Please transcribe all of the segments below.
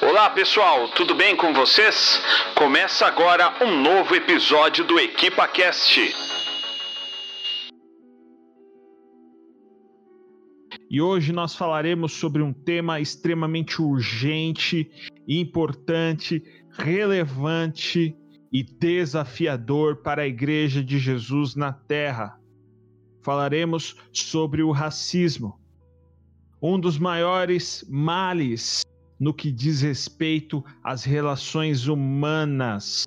Olá pessoal, tudo bem com vocês? Começa agora um novo episódio do Equipa Cast. E hoje nós falaremos sobre um tema extremamente urgente, importante, relevante e desafiador para a Igreja de Jesus na Terra. Falaremos sobre o racismo, um dos maiores males no que diz respeito às relações humanas.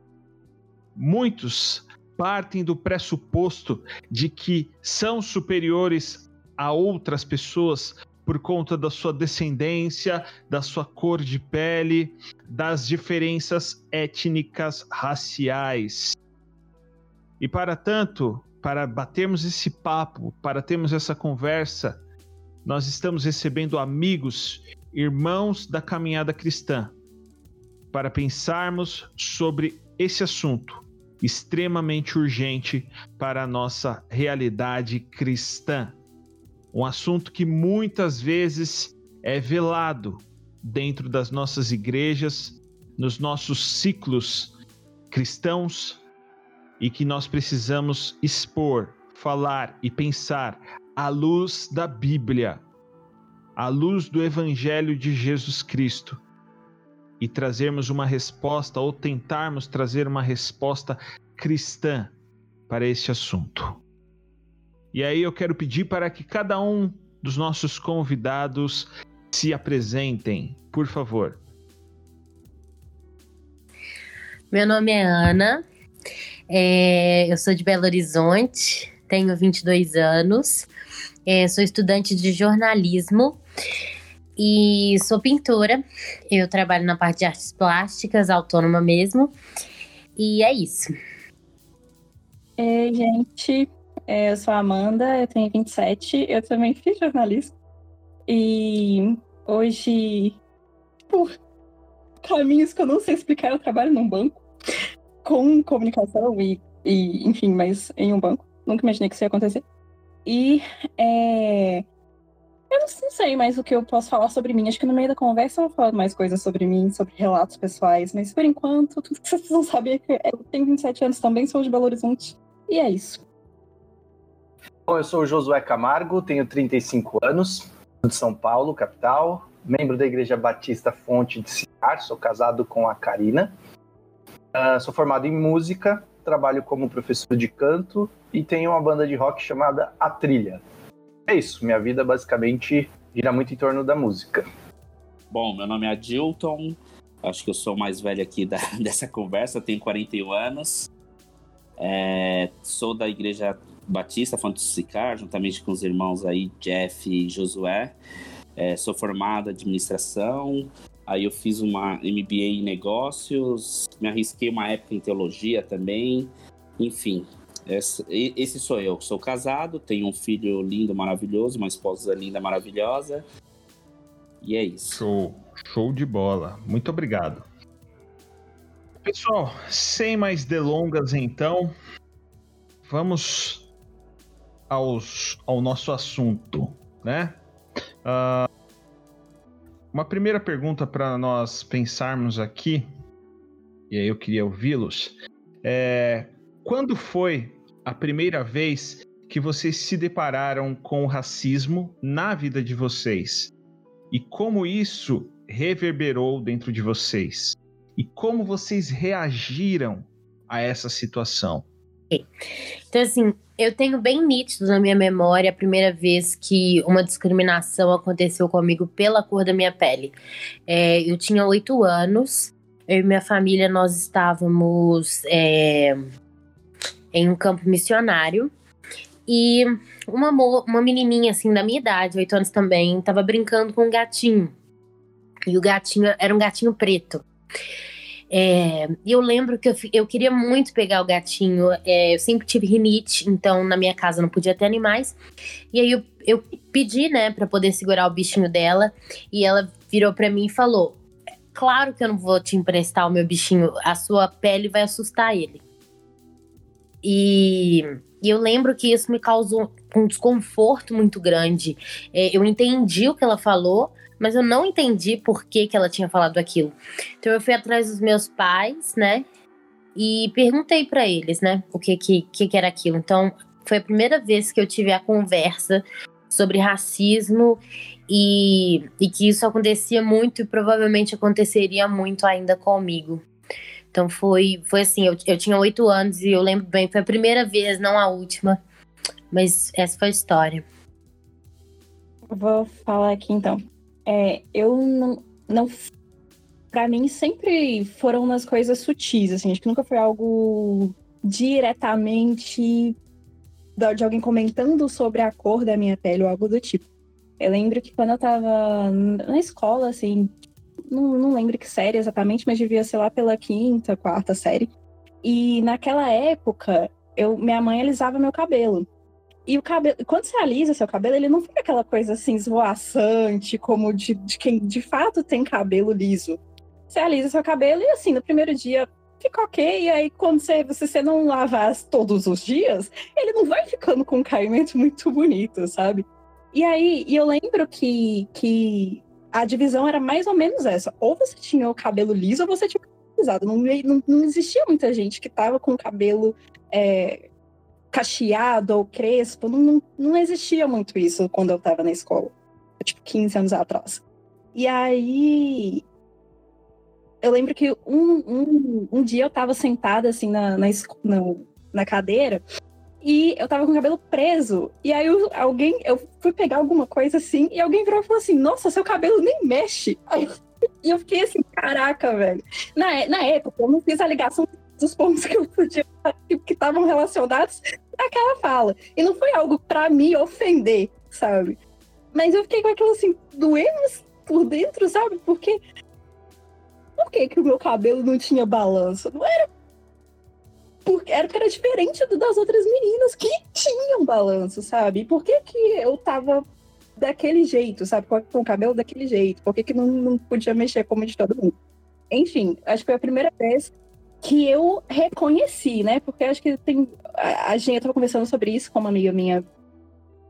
Muitos partem do pressuposto de que são superiores a outras pessoas por conta da sua descendência, da sua cor de pele, das diferenças étnicas raciais. E para tanto, para batermos esse papo, para termos essa conversa, nós estamos recebendo amigos, irmãos da caminhada cristã, para pensarmos sobre esse assunto extremamente urgente para a nossa realidade cristã. Um assunto que muitas vezes é velado dentro das nossas igrejas, nos nossos ciclos cristãos e que nós precisamos expor, falar e pensar à luz da Bíblia, à luz do Evangelho de Jesus Cristo e trazermos uma resposta ou tentarmos trazer uma resposta cristã para este assunto. E aí eu quero pedir para que cada um dos nossos convidados se apresentem, por favor. Meu nome é Ana, é, eu sou de Belo Horizonte, tenho 22 anos, é, sou estudante de jornalismo e sou pintora. Eu trabalho na parte de artes plásticas, autônoma mesmo, e é isso. Ei, gente, é, eu sou a Amanda, eu tenho 27, eu também fiz jornalismo. E hoje, por caminhos que eu não sei explicar, eu trabalho num banco com comunicação e, e enfim, mas em um banco. Nunca imaginei que isso ia acontecer. E é, eu não, sei mais o que eu posso falar sobre mim. Acho que no meio da conversa eu vou falar mais coisas sobre mim, sobre relatos pessoais. Mas por enquanto, tudo que vocês precisam saber é que eu tenho 27 anos também, sou de Belo Horizonte. E é isso. Bom, eu sou o Josué Camargo, tenho 35 anos, de São Paulo, capital, membro da Igreja Batista Fonte de Ciar, sou casado com a Karina. Uh, sou formado em música, trabalho como professor de canto e tenho uma banda de rock chamada A Trilha. É isso, minha vida basicamente gira muito em torno da música. Bom, meu nome é Adilton, acho que eu sou o mais velho aqui da, dessa conversa, tenho 41 anos. É, sou da Igreja Batista, Fonte Sicar, juntamente com os irmãos aí, Jeff e Josué. É, sou formado em administração, aí eu fiz uma MBA em negócios, me arrisquei uma época em teologia também, enfim. Esse, sou eu. Sou casado, tenho um filho lindo, maravilhoso, uma esposa linda, maravilhosa. E é isso. Show, show de bola. Muito obrigado. Pessoal, sem mais delongas, então, vamos aos, ao nosso assunto, né? Uh, uma primeira pergunta para nós pensarmos aqui, e aí eu queria ouvi-los, é quando foi a primeira vez que vocês se depararam com o racismo na vida de vocês? E como isso reverberou dentro de vocês? E como vocês reagiram a essa situação? Então, assim, eu tenho bem nítido na minha memória a primeira vez que uma discriminação aconteceu comigo pela cor da minha pele. É, eu tinha oito anos, eu e minha família, nós estávamos é, em um campo missionário. E uma, uma menininha, assim, da minha idade, oito anos também, estava brincando com um gatinho. E o gatinho era um gatinho preto. É, eu lembro que eu, eu queria muito pegar o gatinho. É, eu sempre tive rinite, então na minha casa não podia ter animais. E aí eu, eu pedi, né, para poder segurar o bichinho dela. E ela virou para mim e falou: Claro que eu não vou te emprestar o meu bichinho, a sua pele vai assustar ele. E E eu lembro que isso me causou um desconforto muito grande. É, eu entendi o que ela falou, mas eu não entendi por que, que ela tinha falado aquilo. Então eu fui atrás dos meus pais, né? E perguntei para eles, né, o que, que que era aquilo. Então foi a primeira vez que eu tive a conversa sobre racismo e, e que isso acontecia muito e provavelmente aconteceria muito ainda comigo. Então foi, foi assim, eu, eu tinha oito anos e eu lembro bem, foi a primeira vez, não a última. Mas essa foi a história. Vou falar aqui então. É, eu não, não. Pra mim, sempre foram nas coisas sutis, assim. Acho que nunca foi algo diretamente de alguém comentando sobre a cor da minha pele ou algo do tipo. Eu lembro que quando eu tava na escola, assim, não, não lembro que série exatamente, mas devia ser lá pela quinta, quarta série. E naquela época, eu, minha mãe alisava meu cabelo. E o cabelo, quando você alisa seu cabelo, ele não fica aquela coisa assim esvoaçante, como de, de quem de fato tem cabelo liso. Você alisa seu cabelo e assim, no primeiro dia fica ok, e aí quando você, você não lavar todos os dias, ele não vai ficando com um caimento muito bonito, sabe? E aí, e eu lembro que, que a divisão era mais ou menos essa. Ou você tinha o cabelo liso ou você tinha o cabelo alisado. Não, não, não existia muita gente que tava com o cabelo é, cacheado ou crespo. Não, não, não existia muito isso quando eu tava na escola. Tipo, 15 anos atrás. E aí. Eu lembro que um, um, um dia eu tava sentada assim na, na, na, na cadeira e eu tava com o cabelo preso. E aí eu, alguém, eu fui pegar alguma coisa assim, e alguém virou e falou assim: Nossa, seu cabelo nem mexe. Aí, e eu fiquei assim: Caraca, velho. Na, na época, eu não fiz a ligação dos pontos que eu podia, que estavam relacionados àquela fala. E não foi algo para me ofender, sabe? Mas eu fiquei com aquilo assim, doendo por dentro, sabe? Porque. Por que, que o meu cabelo não tinha balanço? Não era porque era, porque era diferente das outras meninas que tinham balanço, sabe? por que, que eu tava daquele jeito, sabe? Com, com o cabelo daquele jeito? Por que, que não, não podia mexer como de todo mundo? Enfim, acho que foi a primeira vez que eu reconheci, né? Porque acho que tem. A, gente tava conversando sobre isso com uma amiga minha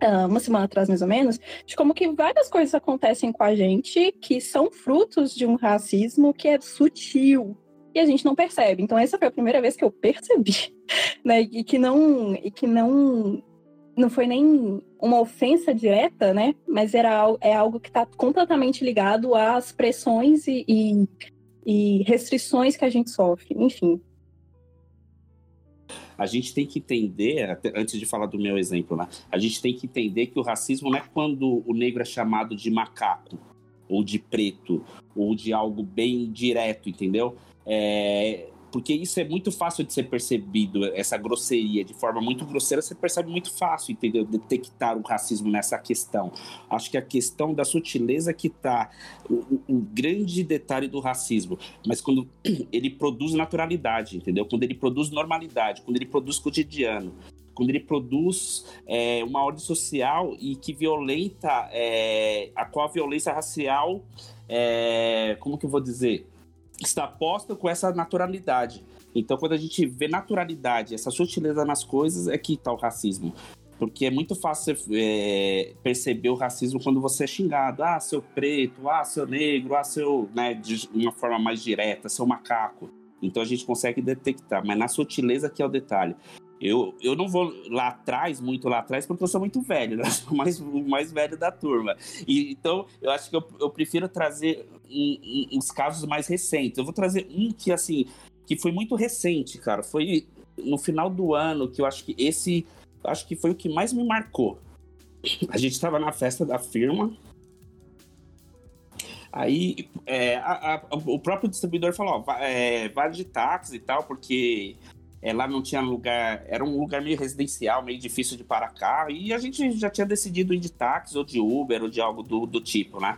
uh, uma semana atrás, mais ou menos, de como que várias coisas acontecem com a gente que são frutos de um racismo que é sutil, e a gente não percebe. Então essa foi a primeira vez que eu percebi, né? E que não e que não não foi nem uma ofensa direta, né? Mas era é algo que está completamente ligado às pressões e, e, e restrições que a gente sofre. Enfim, a gente tem que entender, antes de falar do meu exemplo, né? A gente tem que entender que o racismo não é quando o negro é chamado de macaco, ou de preto, ou de algo bem direto, entendeu? É, porque isso é muito fácil de ser percebido, essa grosseria, de forma muito grosseira, você percebe muito fácil, entendeu? Detectar o racismo nessa questão. Acho que a questão da sutileza que está o, o, grande detalhe do racismo, mas quando ele produz naturalidade, entendeu? Quando ele produz normalidade, quando ele produz cotidiano, quando ele produz é, uma ordem social e que violenta, é, a qual a violência racial, é, como que eu vou dizer? Está posta com essa naturalidade. Então, quando a gente vê naturalidade, essa sutileza nas coisas, é que está o racismo. Porque é muito fácil é, perceber o racismo quando você é xingado. Ah, seu preto, ah, seu negro, ah, seu. Né, de uma forma mais direta, seu macaco. Então a gente consegue detectar, mas na sutileza que é o detalhe. Eu, eu não vou lá atrás, muito lá atrás, porque eu sou muito velho, né? Sou mais, o mais velho da turma. E, então, eu acho que eu, eu prefiro trazer uns casos mais recentes. Eu vou trazer um que, assim, que foi muito recente, cara. Foi no final do ano que eu acho que esse, acho que foi o que mais me marcou. A gente estava na festa da firma. Aí é, a, a, o próprio distribuidor falou: ó, vai, é, de táxi e tal, porque é, lá não tinha lugar, era um lugar meio residencial, meio difícil de parar carro, e a gente já tinha decidido ir de táxi ou de Uber ou de algo do, do tipo, né?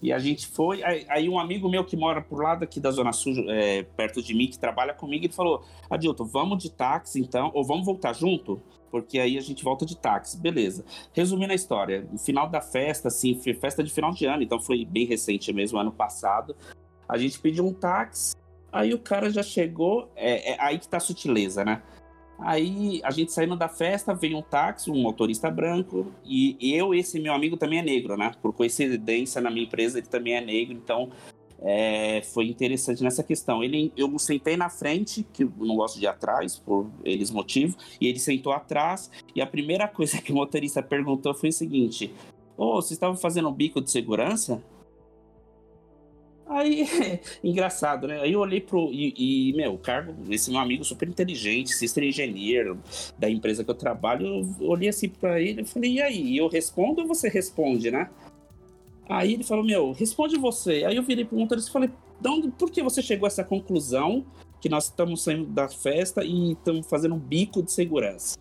E a gente foi, aí um amigo meu que mora por lá daqui da Zona Sul, é, perto de mim, que trabalha comigo, ele falou, Adilton, vamos de táxi então, ou vamos voltar junto? Porque aí a gente volta de táxi, beleza. Resumindo a história, no final da festa, assim, festa de final de ano, então foi bem recente mesmo, ano passado, a gente pediu um táxi, Aí o cara já chegou, é, é aí que tá a sutileza, né? Aí a gente saindo da festa, veio um táxi, um motorista branco, e eu, esse meu amigo também é negro, né? Por coincidência, na minha empresa ele também é negro, então é, foi interessante nessa questão. Ele, eu sentei na frente, que eu não gosto de ir atrás, por eles motivos, e ele sentou atrás, e a primeira coisa que o motorista perguntou foi o seguinte: Ô, oh, vocês estavam fazendo um bico de segurança? Aí, engraçado, né? Aí eu olhei pro. E, e, meu, o cargo, esse meu amigo super inteligente, sister engenheiro da empresa que eu trabalho, eu olhei assim pra ele e falei, e aí? Eu respondo ou você responde, né? Aí ele falou, meu, responde você. Aí eu virei pro motorista e falei, onde, por que você chegou a essa conclusão que nós estamos saindo da festa e estamos fazendo um bico de segurança?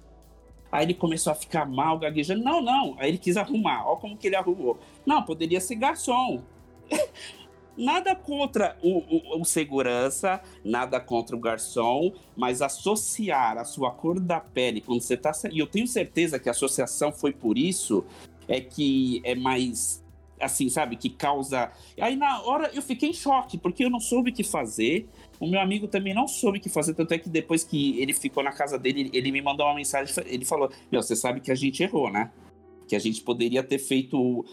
Aí ele começou a ficar mal, gaguejando. Não, não. Aí ele quis arrumar. Olha como que ele arrumou. Não, poderia ser garçom. Nada contra o, o, o, segurança, nada contra o garçom, mas associar a sua cor da pele quando você tá. E eu tenho certeza que a associação foi por isso, é que é mais. Assim, sabe? Que causa. Aí na hora eu fiquei em choque, porque eu não soube o que fazer. O meu amigo também não soube o que fazer, tanto é que depois que ele ficou na casa dele, ele me mandou uma mensagem. Ele falou: Meu, você sabe que a gente errou, né? Que a gente poderia ter feito,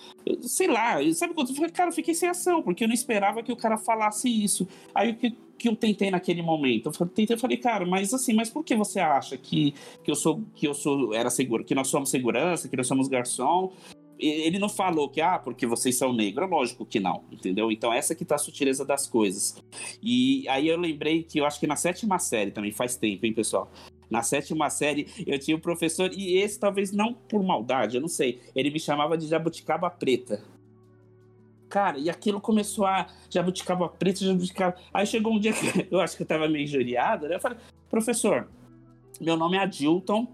sei lá, sabe quando eu cara, eu fiquei sem ação, porque eu não esperava que o cara falasse isso. Aí o que, que eu tentei naquele momento? Eu tentei, eu falei, cara, mas assim, mas por que você acha que, que eu sou que eu sou era seguro, que nós somos segurança, que nós somos garçom? Ele não falou que, ah, porque vocês são negros. Lógico que não, entendeu? Então, essa que tá a sutileza das coisas. E aí eu lembrei que eu acho que na sétima série também, faz tempo, hein, pessoal? Na sétima série, eu tinha um professor, e esse talvez não por maldade, eu não sei. Ele me chamava de jabuticaba preta. Cara, e aquilo começou a jabuticaba preta, jabuticaba. Aí chegou um dia que eu acho que eu tava meio injuriado, né? Eu falei, professor, meu nome é Adilton,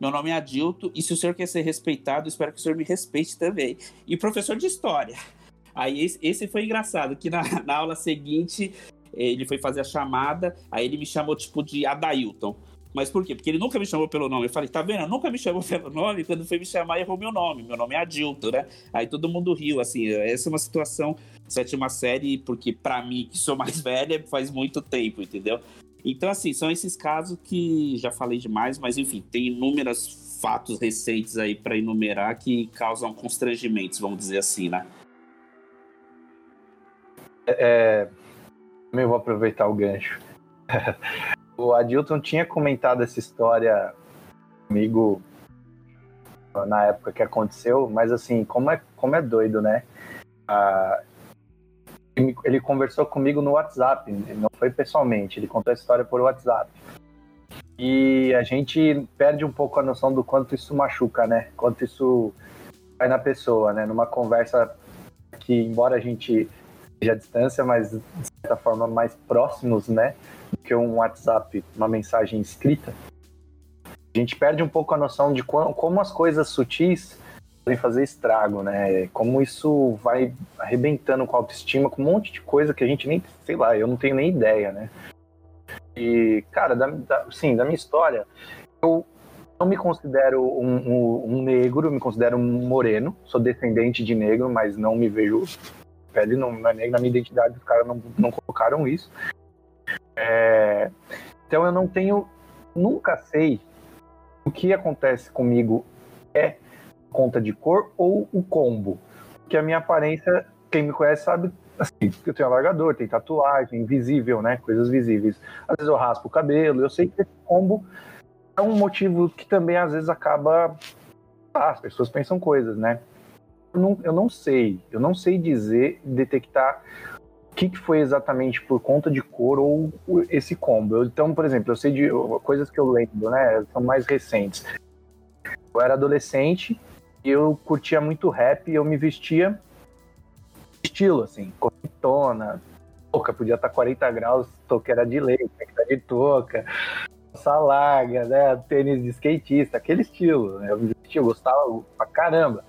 meu nome é Adilton, e se o senhor quer ser respeitado, espero que o senhor me respeite também. E professor de história. Aí esse, esse foi engraçado, que na, na aula seguinte ele foi fazer a chamada, aí ele me chamou tipo de Adailton. Mas por quê? Porque ele nunca me chamou pelo nome. Eu falei, tá vendo? Nunca me chamou pelo nome. Quando foi me chamar, errou meu nome. Meu nome é Adilto, né? Aí todo mundo riu, assim. Essa é uma situação, sétima série, porque para mim, que sou mais velha, faz muito tempo, entendeu? Então, assim, são esses casos que já falei demais, mas enfim, tem inúmeros fatos recentes aí para enumerar que causam constrangimentos, vamos dizer assim, né? É, também vou aproveitar o gancho. O Adilton tinha comentado essa história comigo na época que aconteceu, mas assim, como é, como é doido, né? Ah, ele, conversou comigo no WhatsApp, não foi pessoalmente, ele contou a história por WhatsApp. E a gente perde um pouco a noção do quanto isso machuca, né? Quanto isso vai na pessoa, né? Numa conversa que, embora a gente seja à distância, mas de certa forma mais próximos, né? Que um WhatsApp, uma mensagem escrita, a gente perde um pouco a noção de como as coisas sutis podem fazer estrago, né? Como isso vai arrebentando com a autoestima, com um monte de coisa que a gente nem, sei lá, eu não tenho nem ideia, né? E, cara, da, da, sim, da minha história, eu não me considero um, um, um, negro, me considero um moreno, sou descendente de negro, mas não me vejo pele não, não é negra, na minha identidade os caras não, não colocaram isso. É, então eu não tenho, nunca sei o que acontece comigo é conta de cor ou o combo. Porque a minha aparência, quem me conhece sabe assim, que eu tenho alargador, tem tatuagem, visível, né? Coisas visíveis. Às vezes eu raspo o cabelo, eu sei que esse combo é um motivo que também às vezes acaba. Ah, as pessoas pensam coisas, né? Eu não, eu não sei, eu não sei dizer, detectar que, que foi exatamente por conta de cor ou esse combo. Então, por exemplo, eu sei de coisas que eu lembro, né? São mais recentes. Eu era adolescente e eu curtia muito rap e eu me vestia estilo, assim, corretona, touca, podia estar 40 graus, touca era de leite, tinha que estar de touca, calça larga, né? Tênis de skatista, aquele estilo, né? Eu me vestia, eu gostava pra caramba.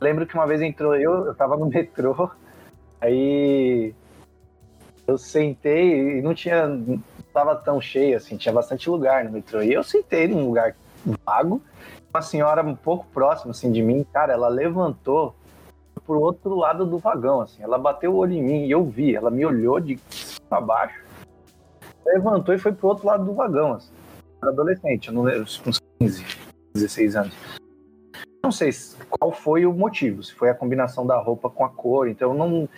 Lembro que uma vez entrou eu, eu tava no metrô, Aí eu sentei e não tinha. Não tava tão cheio assim, tinha bastante lugar no metrô. E eu sentei num lugar vago, uma senhora um pouco próxima assim, de mim, cara, ela levantou pro outro lado do vagão, assim. Ela bateu o olho em mim e eu vi, ela me olhou de cima baixo, levantou e foi pro outro lado do vagão, assim. era adolescente, eu não lembro, uns 15, 16 anos. Não sei qual foi o motivo, se foi a combinação da roupa com a cor, então eu não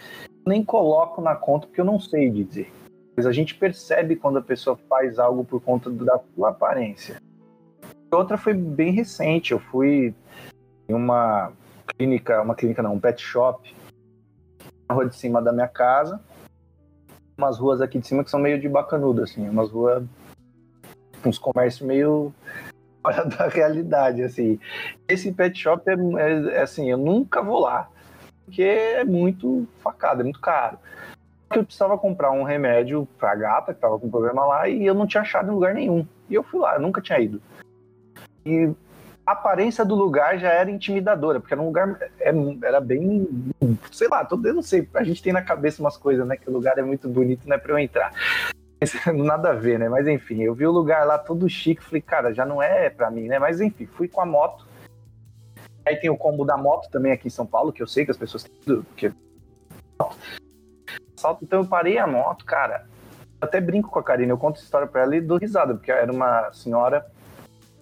nem coloco na conta porque eu não sei dizer. Mas a gente percebe quando a pessoa faz algo por conta da sua aparência. Outra foi bem recente, eu fui em uma clínica, uma clínica não, um pet shop na rua de cima da minha casa. Umas ruas aqui de cima que são meio de bacanudo, assim, umas ruas uns comércios meio fora da realidade, assim. Esse pet shop é, é, é, assim, eu nunca vou lá, porque é muito facado, é muito caro. Eu precisava comprar um remédio pra gata, que tava com problema lá, e eu não tinha achado em lugar nenhum. E eu fui lá, eu nunca tinha ido. E a aparência do lugar já era intimidadora, porque era um lugar, é, era bem, sei lá, eu não sei, a gente tem na cabeça umas coisas, né, que o lugar é muito bonito, não é pra eu entrar. nada a ver, né? Mas enfim, eu vi o lugar lá todo chique, falei, cara, já não é pra mim, né? Mas enfim, fui com a moto. Aí tem o combo da moto também aqui em São Paulo, que eu sei que as pessoas têm porque então eu parei a moto, cara. Eu até brinco com a Karina, eu conto essa história pra ela e dou risada, porque era uma senhora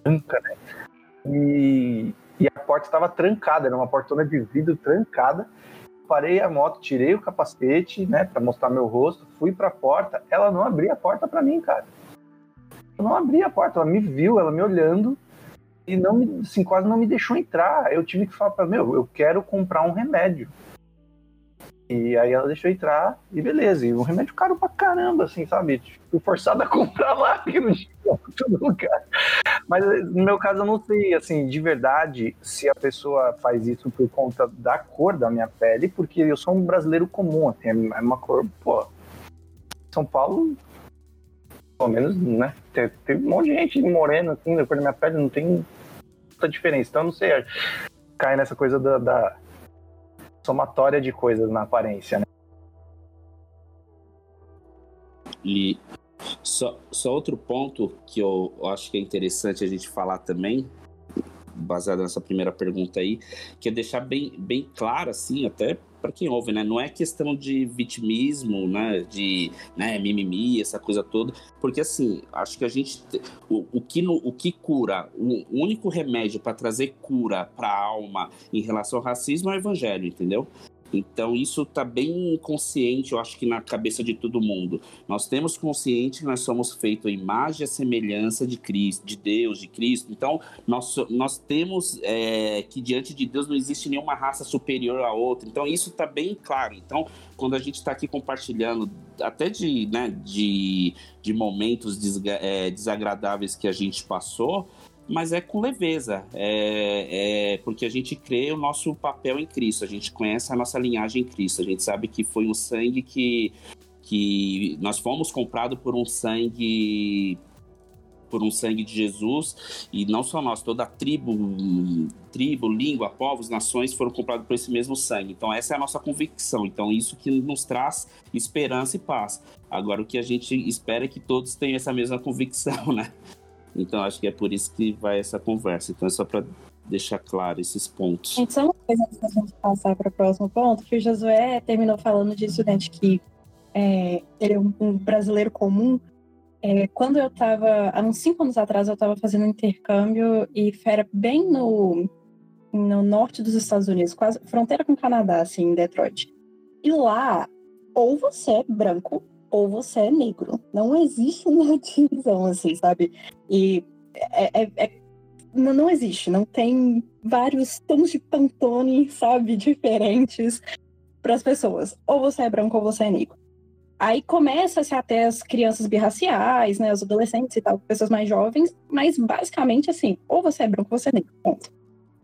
branca, né? E, e a porta estava trancada, era uma portona de vidro trancada parei a moto, tirei o capacete, né, para mostrar meu rosto, fui para a porta, ela não abria a porta para mim, cara. Eu não abria a porta, ela me viu, ela me olhando e não me, assim, quase não me deixou entrar. Eu tive que falar para meu, eu quero comprar um remédio. E aí ela deixou entrar e beleza. E um remédio caro pra caramba, assim, sabe? Fui forçado a comprar lá, porque não tinha todo lugar. Mas no meu caso eu não sei, assim, de verdade, se a pessoa faz isso por conta da cor da minha pele, porque eu sou um brasileiro comum, assim, é uma cor, pô. São Paulo, pelo menos, né? Tem, tem um monte de gente morena, assim, da cor da minha pele, não tem muita diferença. Então eu não sei, cai nessa coisa da, da somatória de coisas na aparência, né? E só, só outro ponto que eu acho que é interessante a gente falar também, baseado nessa primeira pergunta aí, que é deixar bem, bem claro, assim, até para quem ouve, né? Não é questão de vitimismo, né? De né, mimimi, essa coisa toda. Porque, assim, acho que a gente. O, o, que, no, o que cura, o único remédio para trazer cura para a alma em relação ao racismo é o evangelho, entendeu? Então, isso está bem consciente, eu acho que na cabeça de todo mundo. Nós temos consciente que nós somos feitos a imagem e semelhança de Cristo, de Deus, de Cristo. Então, nós, nós temos é, que diante de Deus não existe nenhuma raça superior à outra. Então, isso está bem claro. Então, quando a gente está aqui compartilhando, até de, né, de, de momentos é, desagradáveis que a gente passou, mas é com leveza, é, é, porque a gente crê o nosso papel em Cristo, a gente conhece a nossa linhagem em Cristo, a gente sabe que foi um sangue que, que nós fomos comprados por um sangue por um sangue de Jesus e não só nós, toda a tribo, tribo, língua, povos, nações foram comprados por esse mesmo sangue. Então essa é a nossa convicção. Então isso que nos traz esperança e paz. Agora o que a gente espera é que todos tenham essa mesma convicção, né? Então acho que é por isso que vai essa conversa. Então é só para deixar claro esses pontos. Gente, só uma coisa antes da gente passar para o próximo ponto, que o Josué terminou falando disso, né, de que é, ele é um, um brasileiro comum. É, quando eu estava, há uns cinco anos atrás, eu estava fazendo intercâmbio e era bem no, no norte dos Estados Unidos, quase fronteira com o Canadá, assim, em Detroit. E lá, ou você é branco ou você é negro. Não existe uma divisão assim, sabe? E é, é, é, não existe, não tem vários tons de pantone, sabe, diferentes para as pessoas. Ou você é branco ou você é negro. Aí começa-se até as crianças birraciais, né, os adolescentes e tal, pessoas mais jovens, mas basicamente assim, ou você é branco ou você é negro, ponto.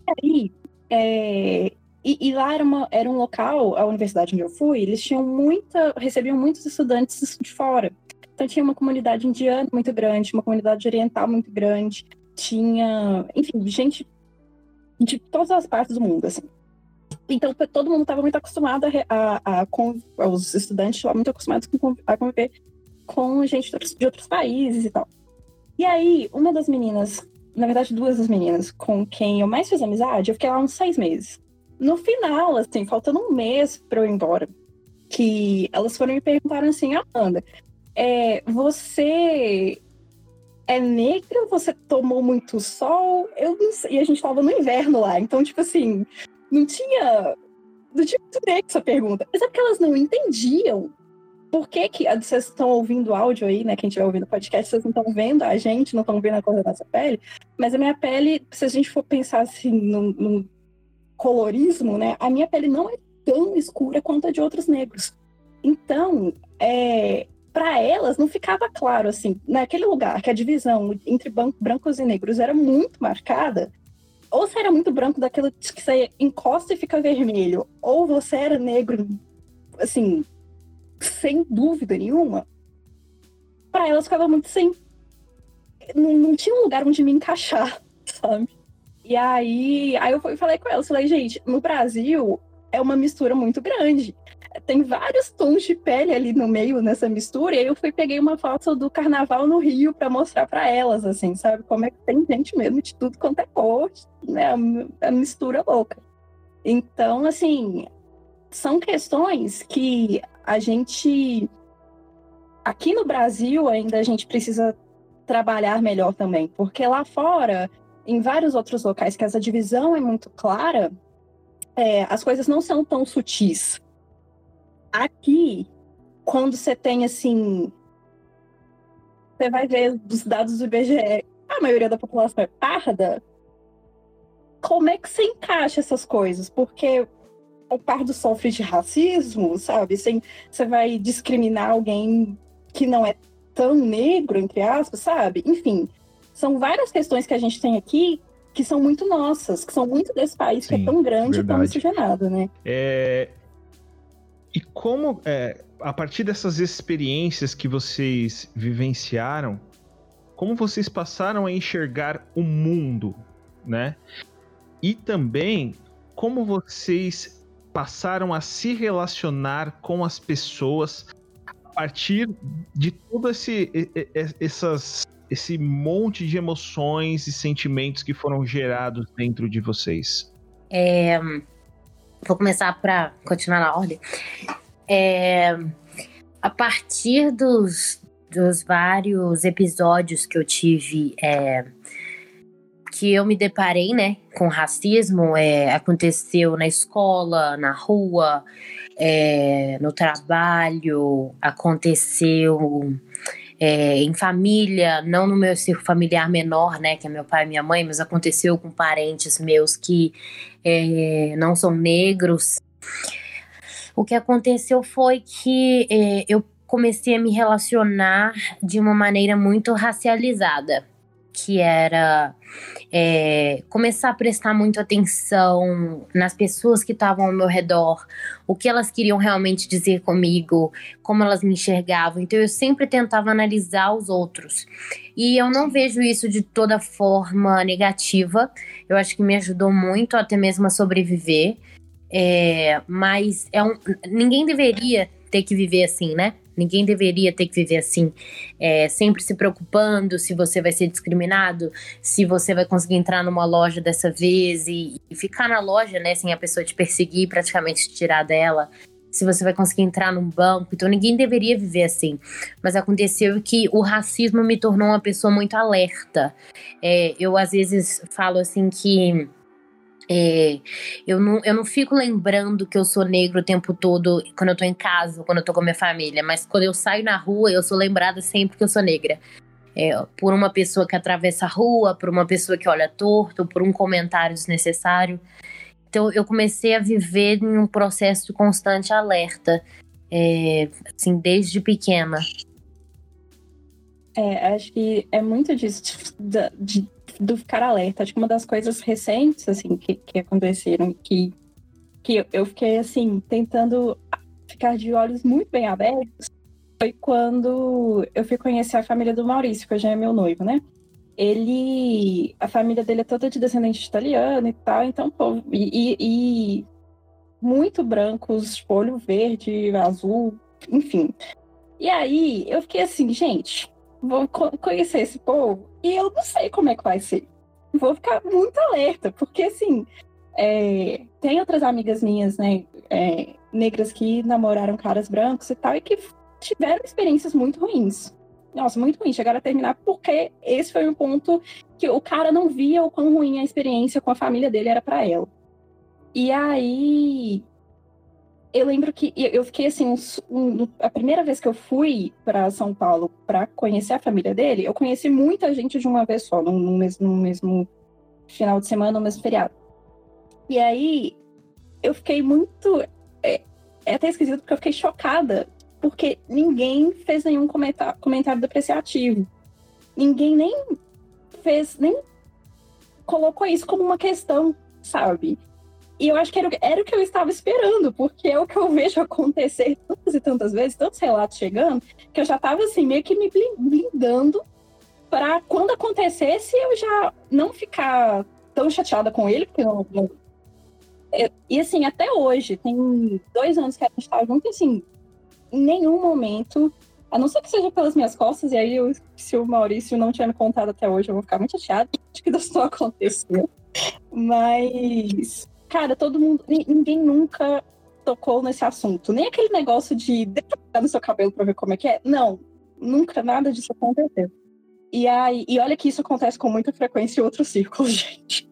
E aí, é, e, e, lá era, uma, era um local, a universidade onde eu fui, eles tinham muita, recebiam muitos estudantes de fora. Então tinha uma comunidade indiana muito grande, uma comunidade oriental muito grande, tinha, enfim, gente de todas as partes do mundo, assim. Então todo mundo estava muito acostumado a, a, a, com os estudantes lá muito acostumados a conviver com gente de outros, de outros países e tal. E aí, uma das meninas, na verdade, duas das meninas com quem eu mais fiz amizade, eu fiquei lá uns seis meses no final, assim, faltando um mês para eu ir embora, que elas foram me perguntar assim, Amanda, é, você é negra? Você tomou muito sol? Eu não sei. E a gente tava no inverno lá, então, tipo assim, não tinha. Não tinha muito bem essa pergunta. Mas é porque elas não entendiam por que, que vocês estão ouvindo o áudio aí, né? Quem estiver ouvindo o podcast, vocês não estão vendo a gente, não estão vendo a cor da nossa pele. Mas a minha pele, se a gente for pensar assim no colorismo, né? A minha pele não é tão escura quanto a de outros negros. Então, é, para elas não ficava claro assim, naquele lugar que a divisão entre brancos e negros era muito marcada, ou você era muito branco daquilo que você encosta e fica vermelho, ou você era negro, assim, sem dúvida nenhuma. Para elas ficava muito sem. Não, não tinha um lugar onde me encaixar, sabe? E aí, aí eu falei com elas, falei, gente, no Brasil é uma mistura muito grande tem vários tons de pele ali no meio nessa mistura. E aí eu fui peguei uma foto do carnaval no Rio para mostrar para elas, assim, sabe? Como é que tem gente mesmo de tudo quanto é cor, né? A mistura louca. Então, assim, são questões que a gente aqui no Brasil ainda a gente precisa trabalhar melhor também, porque lá fora, em vários outros locais que essa divisão é muito clara, é, as coisas não são tão sutis. Aqui, quando você tem assim. Você vai ver dos dados do IBGE, a maioria da população é parda. Como é que você encaixa essas coisas? Porque o pardo sofre de racismo, sabe? Você vai discriminar alguém que não é tão negro, entre aspas, sabe? Enfim, são várias questões que a gente tem aqui que são muito nossas, que são muito desse país Sim, que é tão grande verdade. e tão miscigenado, né? É, e como, é, a partir dessas experiências que vocês vivenciaram, como vocês passaram a enxergar o mundo, né? E também como vocês passaram a se relacionar com as pessoas a partir de todo esse, essas, esse monte de emoções e sentimentos que foram gerados dentro de vocês. É, vou começar para continuar na ordem. É, a partir dos, dos vários episódios que eu tive, é, que eu me deparei, né, com racismo, é, aconteceu na escola, na rua, é, no trabalho, aconteceu é, em família, não no meu círculo familiar menor, né, que é meu pai e minha mãe, mas aconteceu com parentes meus que é, não são negros. O que aconteceu foi que é, eu comecei a me relacionar de uma maneira muito racializada que era é, começar a prestar muito atenção nas pessoas que estavam ao meu redor, o que elas queriam realmente dizer comigo, como elas me enxergavam. Então eu sempre tentava analisar os outros. E eu não vejo isso de toda forma negativa. Eu acho que me ajudou muito até mesmo a sobreviver. É, mas é um, ninguém deveria ter que viver assim, né? Ninguém deveria ter que viver assim, é, sempre se preocupando se você vai ser discriminado, se você vai conseguir entrar numa loja dessa vez e, e ficar na loja, né, sem a pessoa te perseguir praticamente te tirar dela. Se você vai conseguir entrar num banco. Então, ninguém deveria viver assim. Mas aconteceu que o racismo me tornou uma pessoa muito alerta. É, eu, às vezes, falo assim que é, eu, não, eu não fico lembrando que eu sou negro o tempo todo quando eu tô em casa, quando eu tô com a minha família, mas quando eu saio na rua, eu sou lembrada sempre que eu sou negra. É, por uma pessoa que atravessa a rua, por uma pessoa que olha torto, por um comentário desnecessário. Então eu comecei a viver em um processo de constante alerta, é, assim, desde pequena. É, acho que é muito disso, de, de do ficar alerta. Acho que uma das coisas recentes, assim, que, que aconteceram, que, que eu fiquei, assim, tentando ficar de olhos muito bem abertos, foi quando eu fui conhecer a família do Maurício, que hoje é meu noivo, né? Ele. A família dele é toda de descendente italiano e tal, então, pô, e, e muito brancos, tipo, olho verde, azul, enfim. E aí eu fiquei assim, gente, vou conhecer esse povo e eu não sei como é que vai ser. Vou ficar muito alerta, porque assim, é, tem outras amigas minhas, né, é, negras que namoraram caras brancos e tal, e que tiveram experiências muito ruins. nossa, muito ruim, chegaram a terminar porque esse foi um ponto que o cara não via o quão ruim a experiência com a família dele era para ela. E aí eu lembro que eu fiquei assim, um, a primeira vez que eu fui para São Paulo para conhecer a família dele, eu conheci muita gente de uma vez só, no, mesmo, mesmo final de semana, no mesmo feriado. E aí eu fiquei muito. É, é até esquisito porque eu fiquei chocada, porque ninguém fez nenhum comentário, comentário depreciativo. Ninguém nem fez, nem colocou isso como uma questão, sabe? E eu acho que era, era, o que eu estava esperando, porque é o que eu vejo acontecer tantas e tantas vezes, tantos relatos chegando, que eu já estava assim, meio que me blindando para quando acontecesse eu já não ficar tão chateada com ele, porque eu, eu, eu, e assim, até hoje, tem dois anos que a gente está junto, e assim, em nenhum momento, a não ser que seja pelas minhas costas, e aí eu, se o Maurício não tinha me contado até hoje, eu vou ficar muito chateada, acho que isso não aconteceu. Mas cara, todo mundo. Ninguém nunca tocou nesse assunto. Nem aquele negócio de deixa no seu cabelo pra ver como é que é. Não, nunca nada disso aconteceu. E aí, e olha que isso acontece com muita frequência em outros círculos, gente.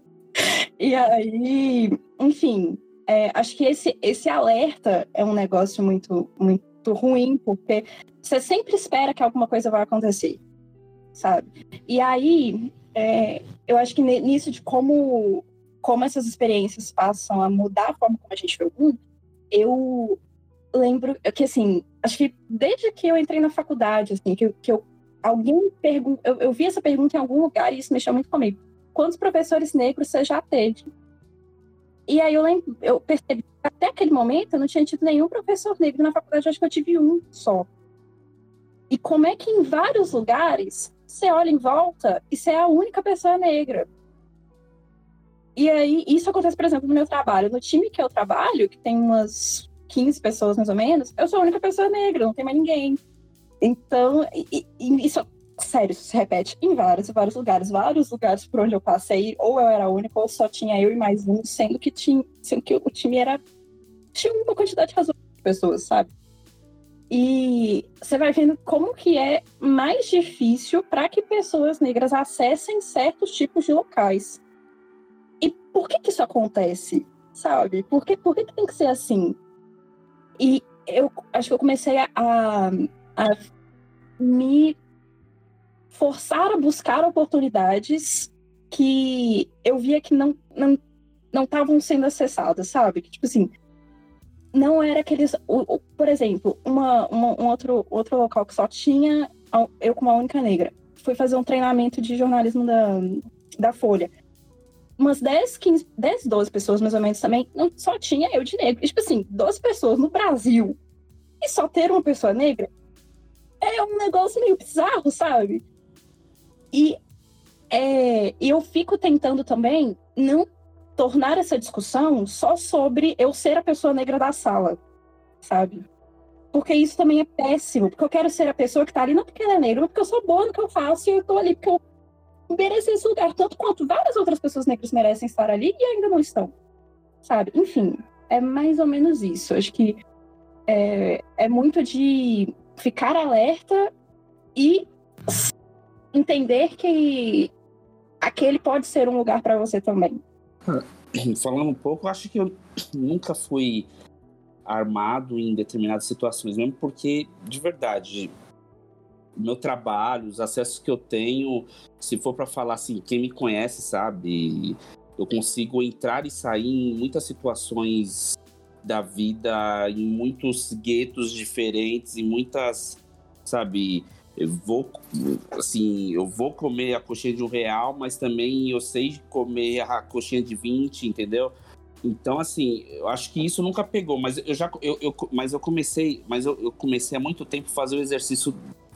E aí, enfim, é, acho que esse, esse alerta é um negócio muito, muito ruim, porque você sempre espera que alguma coisa vai acontecer, sabe? E aí, é, eu acho que nisso de como como essas experiências passam a mudar a forma como a gente vê o mundo, eu lembro que, assim, acho que desde que eu entrei na faculdade, assim, que, que eu, alguém perguntou, eu, eu vi essa pergunta em algum lugar e isso mexeu muito comigo. Quantos professores negros você já teve? E aí eu, lembro, eu percebi que até aquele momento eu não tinha tido nenhum professor negro na faculdade, acho que eu tive um só. E como é que em vários lugares você olha em volta e você é a única pessoa negra? E aí, isso acontece, por exemplo, no meu trabalho. No time que eu trabalho, que tem umas 15 pessoas mais ou menos, eu sou a única pessoa negra, não tem mais ninguém. Então, e, e isso, sério, isso se repete em vários, vários lugares. Vários lugares por onde eu passei, ou eu era a única, ou só tinha eu e mais um, sendo que, tinha, sendo que o time era. tinha uma quantidade razoável de pessoas, sabe? E você vai vendo como que é mais difícil para que pessoas negras acessem certos tipos de locais. Por que que isso acontece? Sabe? Por que, por que, que tem que ser assim? E eu acho que eu comecei a, a me forçar a buscar oportunidades que eu via que não não não estavam sendo acessadas, sabe? Que, tipo assim, não era aqueles. O, por exemplo, uma, uma, um outro, outro local que só tinha eu como a única negra. Fui fazer um treinamento de jornalismo da, da Folha umas 10, 15, 10, 12 pessoas mais ou menos também, não, só tinha eu de negro. E, tipo assim, 12 pessoas no Brasil e só ter uma pessoa negra é um negócio meio bizarro, sabe? E é, eu fico tentando também não tornar essa discussão só sobre eu ser a pessoa negra da sala, sabe? Porque isso também é péssimo, porque eu quero ser a pessoa que tá ali não porque ela é negra, mas porque eu sou boa no que eu faço e eu tô ali porque eu merece esse lugar, tanto quanto várias outras pessoas negras merecem estar ali e ainda não estão. Sabe? Enfim, é mais ou menos isso. Acho que é, é muito de ficar alerta e entender que aquele pode ser um lugar para você também. Falando um pouco, acho que eu nunca fui armado em determinadas situações, mesmo porque, de verdade, meu trabalho, os acessos que eu tenho, se for para falar assim, quem me conhece sabe, eu consigo entrar e sair em muitas situações da vida, em muitos guetos diferentes, em muitas, sabe, eu vou assim, eu vou comer a coxinha de um real, mas também eu sei comer a coxinha de 20, entendeu? Então, assim, eu acho que isso nunca pegou, mas eu já eu, eu mas eu comecei, mas eu, eu comecei há muito tempo fazer o exercício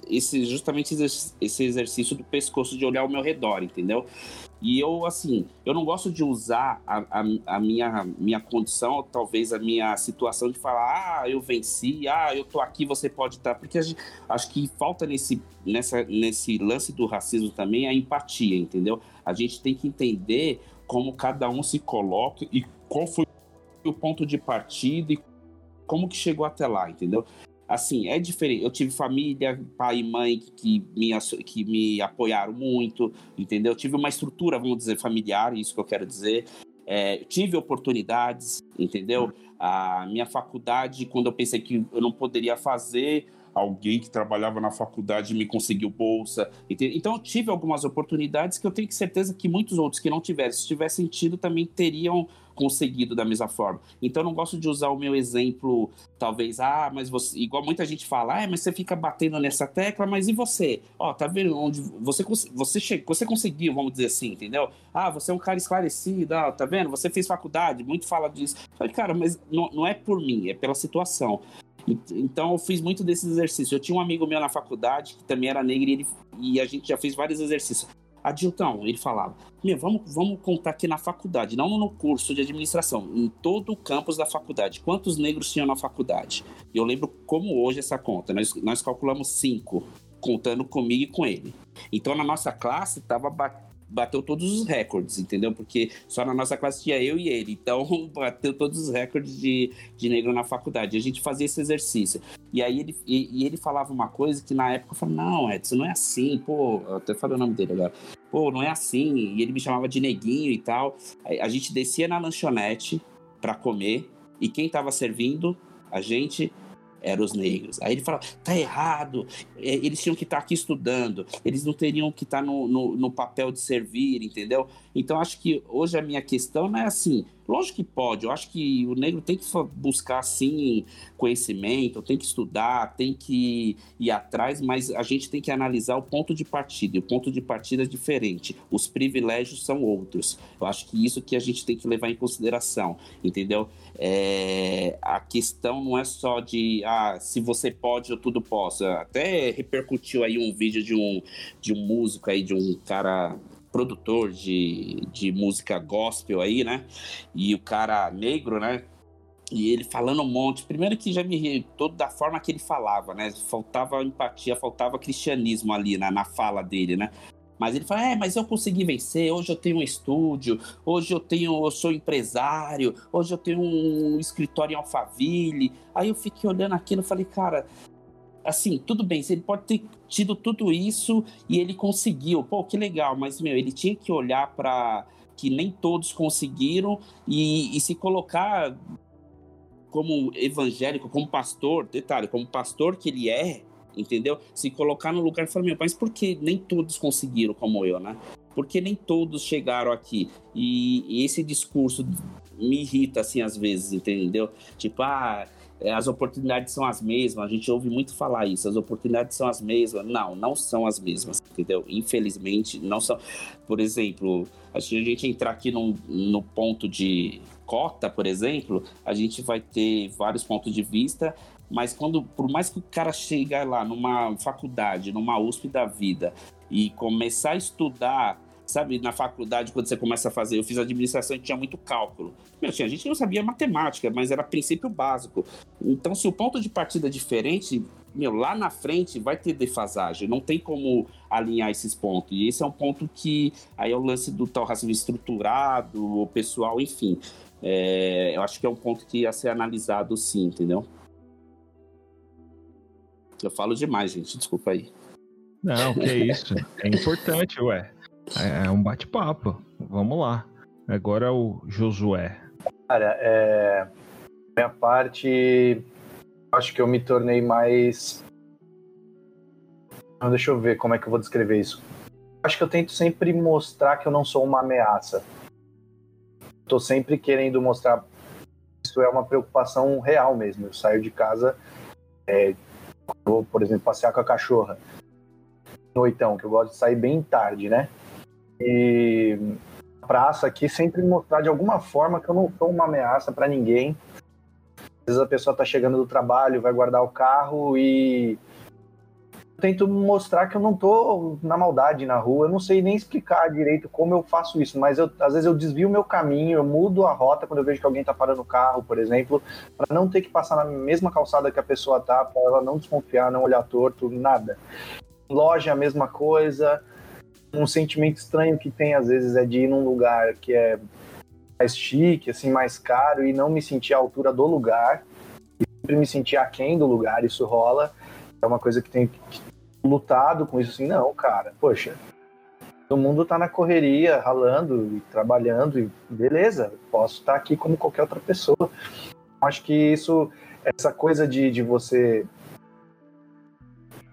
esse justamente esse exercício do pescoço de olhar ao meu redor, entendeu? E eu, assim, eu não gosto de usar a, a, a, minha, minha condição, talvez a minha situação de falar, ah, eu venci, ah, eu tô aqui, você pode estar. Porque gente, acho que falta nesse, nessa, nesse lance do racismo também a empatia, entendeu? A gente tem que entender como cada um se coloca e qual foi o ponto de partida e como que chegou até lá, entendeu? Assim, é diferente. Eu tive família, pai e mãe que me, que me apoiaram muito, entendeu? Eu tive uma estrutura, vamos dizer, familiar, isso que eu quero dizer. É, tive oportunidades, entendeu? A minha faculdade, quando eu pensei que eu não poderia fazer, alguém que trabalhava na faculdade me conseguiu bolsa. Então eu tive algumas oportunidades que eu tenho certeza que muitos outros que não tivessem, se tivessem tido, também teriam conseguido da mesma forma. Então eu não gosto de usar o meu exemplo, talvez, ah, mas você, igual muita gente fala, ah, mas você fica batendo nessa tecla, mas e você? Ó, tá vendo onde você você chegou, você conseguiu, vamos dizer assim, entendeu? Ah, você é um cara esclarecido, ah, tá vendo? Você fez faculdade, muito fala disso. falei, cara, mas não, não é por mim, é pela situação. Então eu fiz muito desses exercícios. Eu tinha um amigo meu na faculdade que também era negro e, ele, e a gente já fez vários exercícios. Adilton, ele falava, meu, vamos, vamos contar aqui na faculdade, não no curso de administração, em todo o campus da faculdade. Quantos negros tinham na faculdade? E eu lembro como hoje essa conta. Nós, nós calculamos cinco, contando comigo e com ele. Então na nossa classe estava bateu todos os recordes, entendeu? Porque só na nossa classe tinha eu e ele. Então, bateu todos os recordes de, de negro na faculdade. A gente fazia esse exercício. E aí ele, e, e ele falava uma coisa que na época eu falava, não, Edson, não é assim, pô, eu até falei o nome dele agora. Pô, não é assim. E ele me chamava de neguinho e tal. A gente descia na lanchonete para comer. E quem tava servindo? A gente eram os negros. Aí ele fala, tá errado, é, eles tinham que estar tá aqui estudando, eles não teriam que estar tá no, no, no papel de servir, entendeu? Então acho que hoje a minha questão não é assim, Lógico que pode, eu acho que o negro tem que buscar, sim, conhecimento, tem que estudar, tem que ir atrás, mas a gente tem que analisar o ponto de partida, e o ponto de partida é diferente, os privilégios são outros. Eu acho que isso que a gente tem que levar em consideração, entendeu? É, a questão não é só de, ah, se você pode, eu tudo posso. Até repercutiu aí um vídeo de um, de um músico aí, de um cara produtor de, de música gospel aí, né? E o cara negro, né? E ele falando um monte. Primeiro que já me ri todo da forma que ele falava, né? Faltava empatia, faltava cristianismo ali na, na fala dele, né? Mas ele fala, é, mas eu consegui vencer, hoje eu tenho um estúdio, hoje eu tenho, eu sou empresário, hoje eu tenho um escritório em Alphaville. Aí eu fiquei olhando aquilo e falei, cara, assim, tudo bem, ele pode ter tido tudo isso e ele conseguiu. Pô, que legal, mas, meu, ele tinha que olhar para que nem todos conseguiram e, e se colocar como evangélico, como pastor, detalhe, como pastor que ele é, entendeu? Se colocar no lugar e falar, meu, mas por que nem todos conseguiram como eu, né? Porque nem todos chegaram aqui. E, e esse discurso me irrita, assim, às vezes, entendeu? Tipo, ah, é, as oportunidades são as mesmas, a gente ouve muito falar isso, as oportunidades são as mesmas. Não, não são as mesmas, entendeu? Infelizmente, não são. Por exemplo, a gente entrar aqui no, no ponto de cota, por exemplo, a gente vai ter vários pontos de vista, mas quando, por mais que o cara chegue lá numa faculdade, numa USP da vida, e começar a estudar sabe, na faculdade, quando você começa a fazer, eu fiz administração e tinha muito cálculo. Meu, tinha gente que não sabia matemática, mas era princípio básico. Então, se o ponto de partida é diferente, meu, lá na frente vai ter defasagem, não tem como alinhar esses pontos. E esse é um ponto que aí é o lance do tal racismo estruturado, o pessoal, enfim. É, eu acho que é um ponto que ia ser analisado sim, entendeu? Eu falo demais, gente, desculpa aí. Não, que é isso. É importante, ué. É, é um bate-papo. Vamos lá. Agora é o Josué. Cara, é... minha parte, acho que eu me tornei mais. Deixa eu ver como é que eu vou descrever isso. Acho que eu tento sempre mostrar que eu não sou uma ameaça. Tô sempre querendo mostrar isso é uma preocupação real mesmo. Eu saio de casa, é, vou, por exemplo, passear com a cachorra noitão, que eu gosto de sair bem tarde, né? E praça aqui sempre mostrar de alguma forma que eu não sou uma ameaça para ninguém. Às vezes a pessoa tá chegando do trabalho, vai guardar o carro e eu tento mostrar que eu não tô na maldade na rua. Eu não sei nem explicar direito como eu faço isso, mas eu, às vezes eu desvio o meu caminho, eu mudo a rota quando eu vejo que alguém tá parando o carro, por exemplo, para não ter que passar na mesma calçada que a pessoa tá, para ela não desconfiar, não olhar torto, nada. Loja a mesma coisa um sentimento estranho que tem às vezes é de ir num lugar que é mais chique, assim, mais caro e não me sentir à altura do lugar. sempre me senti aquém do lugar, isso rola. É uma coisa que tem lutado com isso assim, não, cara, poxa, todo mundo tá na correria, ralando e trabalhando, e beleza, posso estar tá aqui como qualquer outra pessoa. Acho que isso, essa coisa de, de você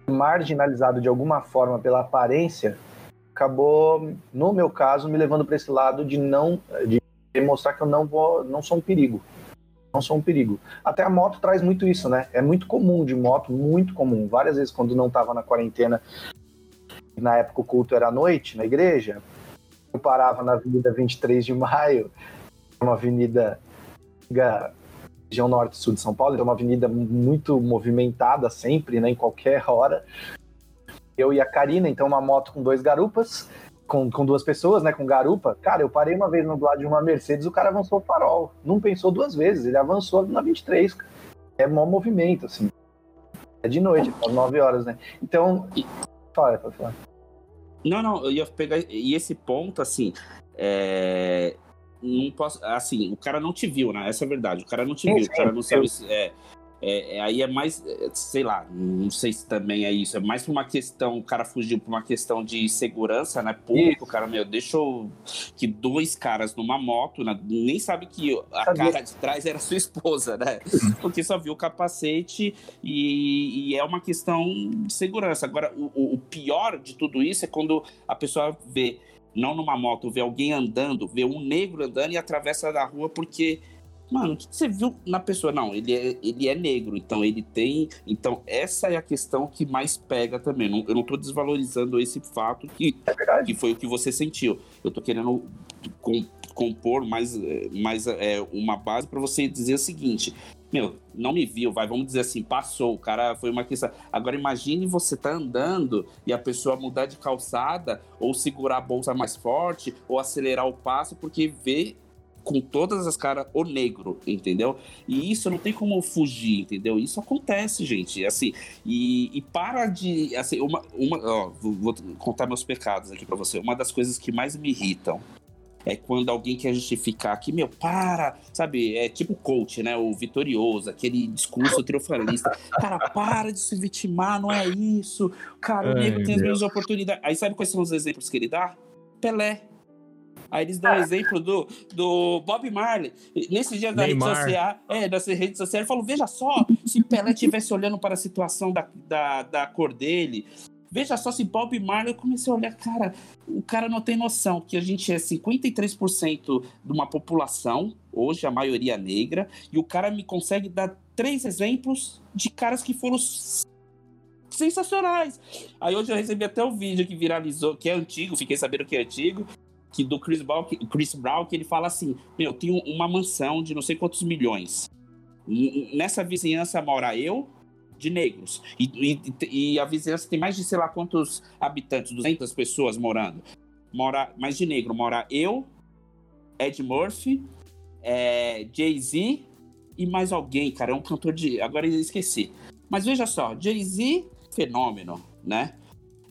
marginalizado de alguma forma pela aparência, acabou, no meu caso, me levando para esse lado de não de mostrar que eu não vou, não sou um perigo. Não sou um perigo. Até a moto traz muito isso, né? É muito comum de moto, muito comum. Várias vezes quando não estava na quarentena, na época o culto era à noite na igreja, eu parava na Avenida 23 de Maio, uma avenida região norte e sul de São Paulo, é uma avenida muito movimentada sempre, né, em qualquer hora. Eu e a Karina, então uma moto com dois garupas, com, com duas pessoas, né, com garupa. Cara, eu parei uma vez no lado de uma Mercedes, o cara avançou o farol. Não pensou duas vezes, ele avançou na 23. É maior movimento, assim. É de noite, às 9 horas, né? Então, fala, pode falar. Não, não, eu ia pegar. E esse ponto, assim, é, não posso. Assim, o cara não te viu, né? Essa é a verdade. O cara não te sim, viu, sim, o cara não sabe. É, é, é, aí é mais, é, sei lá, não sei se também é isso. É mais por uma questão, o cara fugiu por uma questão de segurança, né? Público, o cara, meu, deixou que dois caras numa moto, né, nem sabe que a Sabia. cara de trás era sua esposa, né? Porque só viu o capacete e, e é uma questão de segurança. Agora, o, o pior de tudo isso é quando a pessoa vê não numa moto, vê alguém andando, vê um negro andando e atravessa da rua porque. Mano, o que você viu na pessoa? Não, ele é, ele é negro, então ele tem. Então, essa é a questão que mais pega também. Não, eu não tô desvalorizando esse fato que, é que foi o que você sentiu. Eu tô querendo com, compor mais, mais é, uma base para você dizer o seguinte: meu, não me viu, vai, vamos dizer assim, passou, o cara foi uma questão. Agora imagine você tá andando e a pessoa mudar de calçada, ou segurar a bolsa mais forte, ou acelerar o passo, porque vê com todas as caras o negro, entendeu? E isso não tem como fugir, entendeu? Isso acontece, gente, assim, e, e para de, assim, uma, uma ó, vou, vou contar meus pecados aqui para você. Uma das coisas que mais me irritam é quando alguém quer justificar que, meu, para, sabe? É tipo coach, né? O vitorioso, aquele discurso triunfalista. Cara, para de se vitimar, não é isso. Cara, o negro tem as mesmas oportunidades. Aí sabe quais são os exemplos que ele dá? Pelé. Aí eles dão o ah. exemplo do, do Bob Marley. Nesse dia da rede social, é, das redes sociais, ele falou: veja só, se Pelé estivesse olhando para a situação da, da, da cor dele, Veja só se Bob Marley, eu comecei a olhar, cara, o cara não tem noção que a gente é 53% de uma população, hoje a maioria negra, e o cara me consegue dar três exemplos de caras que foram sensacionais. Aí hoje eu recebi até o um vídeo que viralizou, que é antigo, fiquei sabendo que é antigo, que do Chris Brown, Chris Brown, que ele fala assim: Meu, eu tenho uma mansão de não sei quantos milhões. Nessa vizinhança mora eu, de negros. E, e, e, a vizinhança tem mais de sei lá quantos habitantes, 200 pessoas morando. Mora mais de negro. Mora eu, Ed Murphy, é, Jay-Z e mais alguém, cara. É um cantor de. Agora eu esqueci. Mas veja só, Jay-Z, fenômeno, né?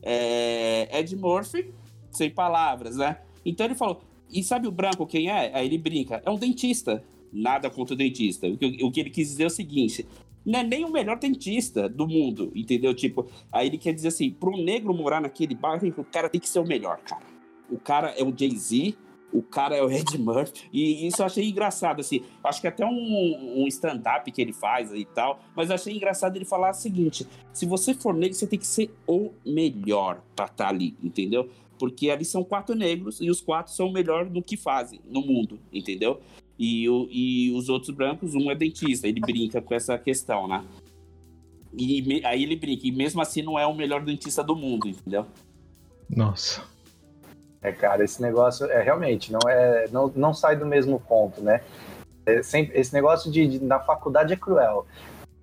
É, Ed Murphy, sem palavras, né? Então ele falou. E sabe o branco quem é? Aí ele brinca. É um dentista. Nada contra o dentista. O que, o que ele quis dizer é o seguinte: não é nem o melhor dentista do mundo, entendeu? Tipo, aí ele quer dizer assim, para um negro morar naquele bairro, o cara tem que ser o melhor, cara. O cara é o Jay-Z, o cara é o Ed Murphy, e isso eu achei engraçado, assim, acho que até um, um stand-up que ele faz e tal, mas eu achei engraçado ele falar o seguinte, se você for negro, você tem que ser o melhor pra estar tá ali, entendeu? Porque ali são quatro negros e os quatro são o melhor no que fazem no mundo, entendeu? E, o, e os outros brancos, um é dentista, ele brinca com essa questão, né? E me, aí ele brinca, e mesmo assim não é o melhor dentista do mundo, entendeu? Nossa. É, cara, esse negócio é realmente não é não, não sai do mesmo ponto, né? É sempre, esse negócio de, de, na faculdade é cruel.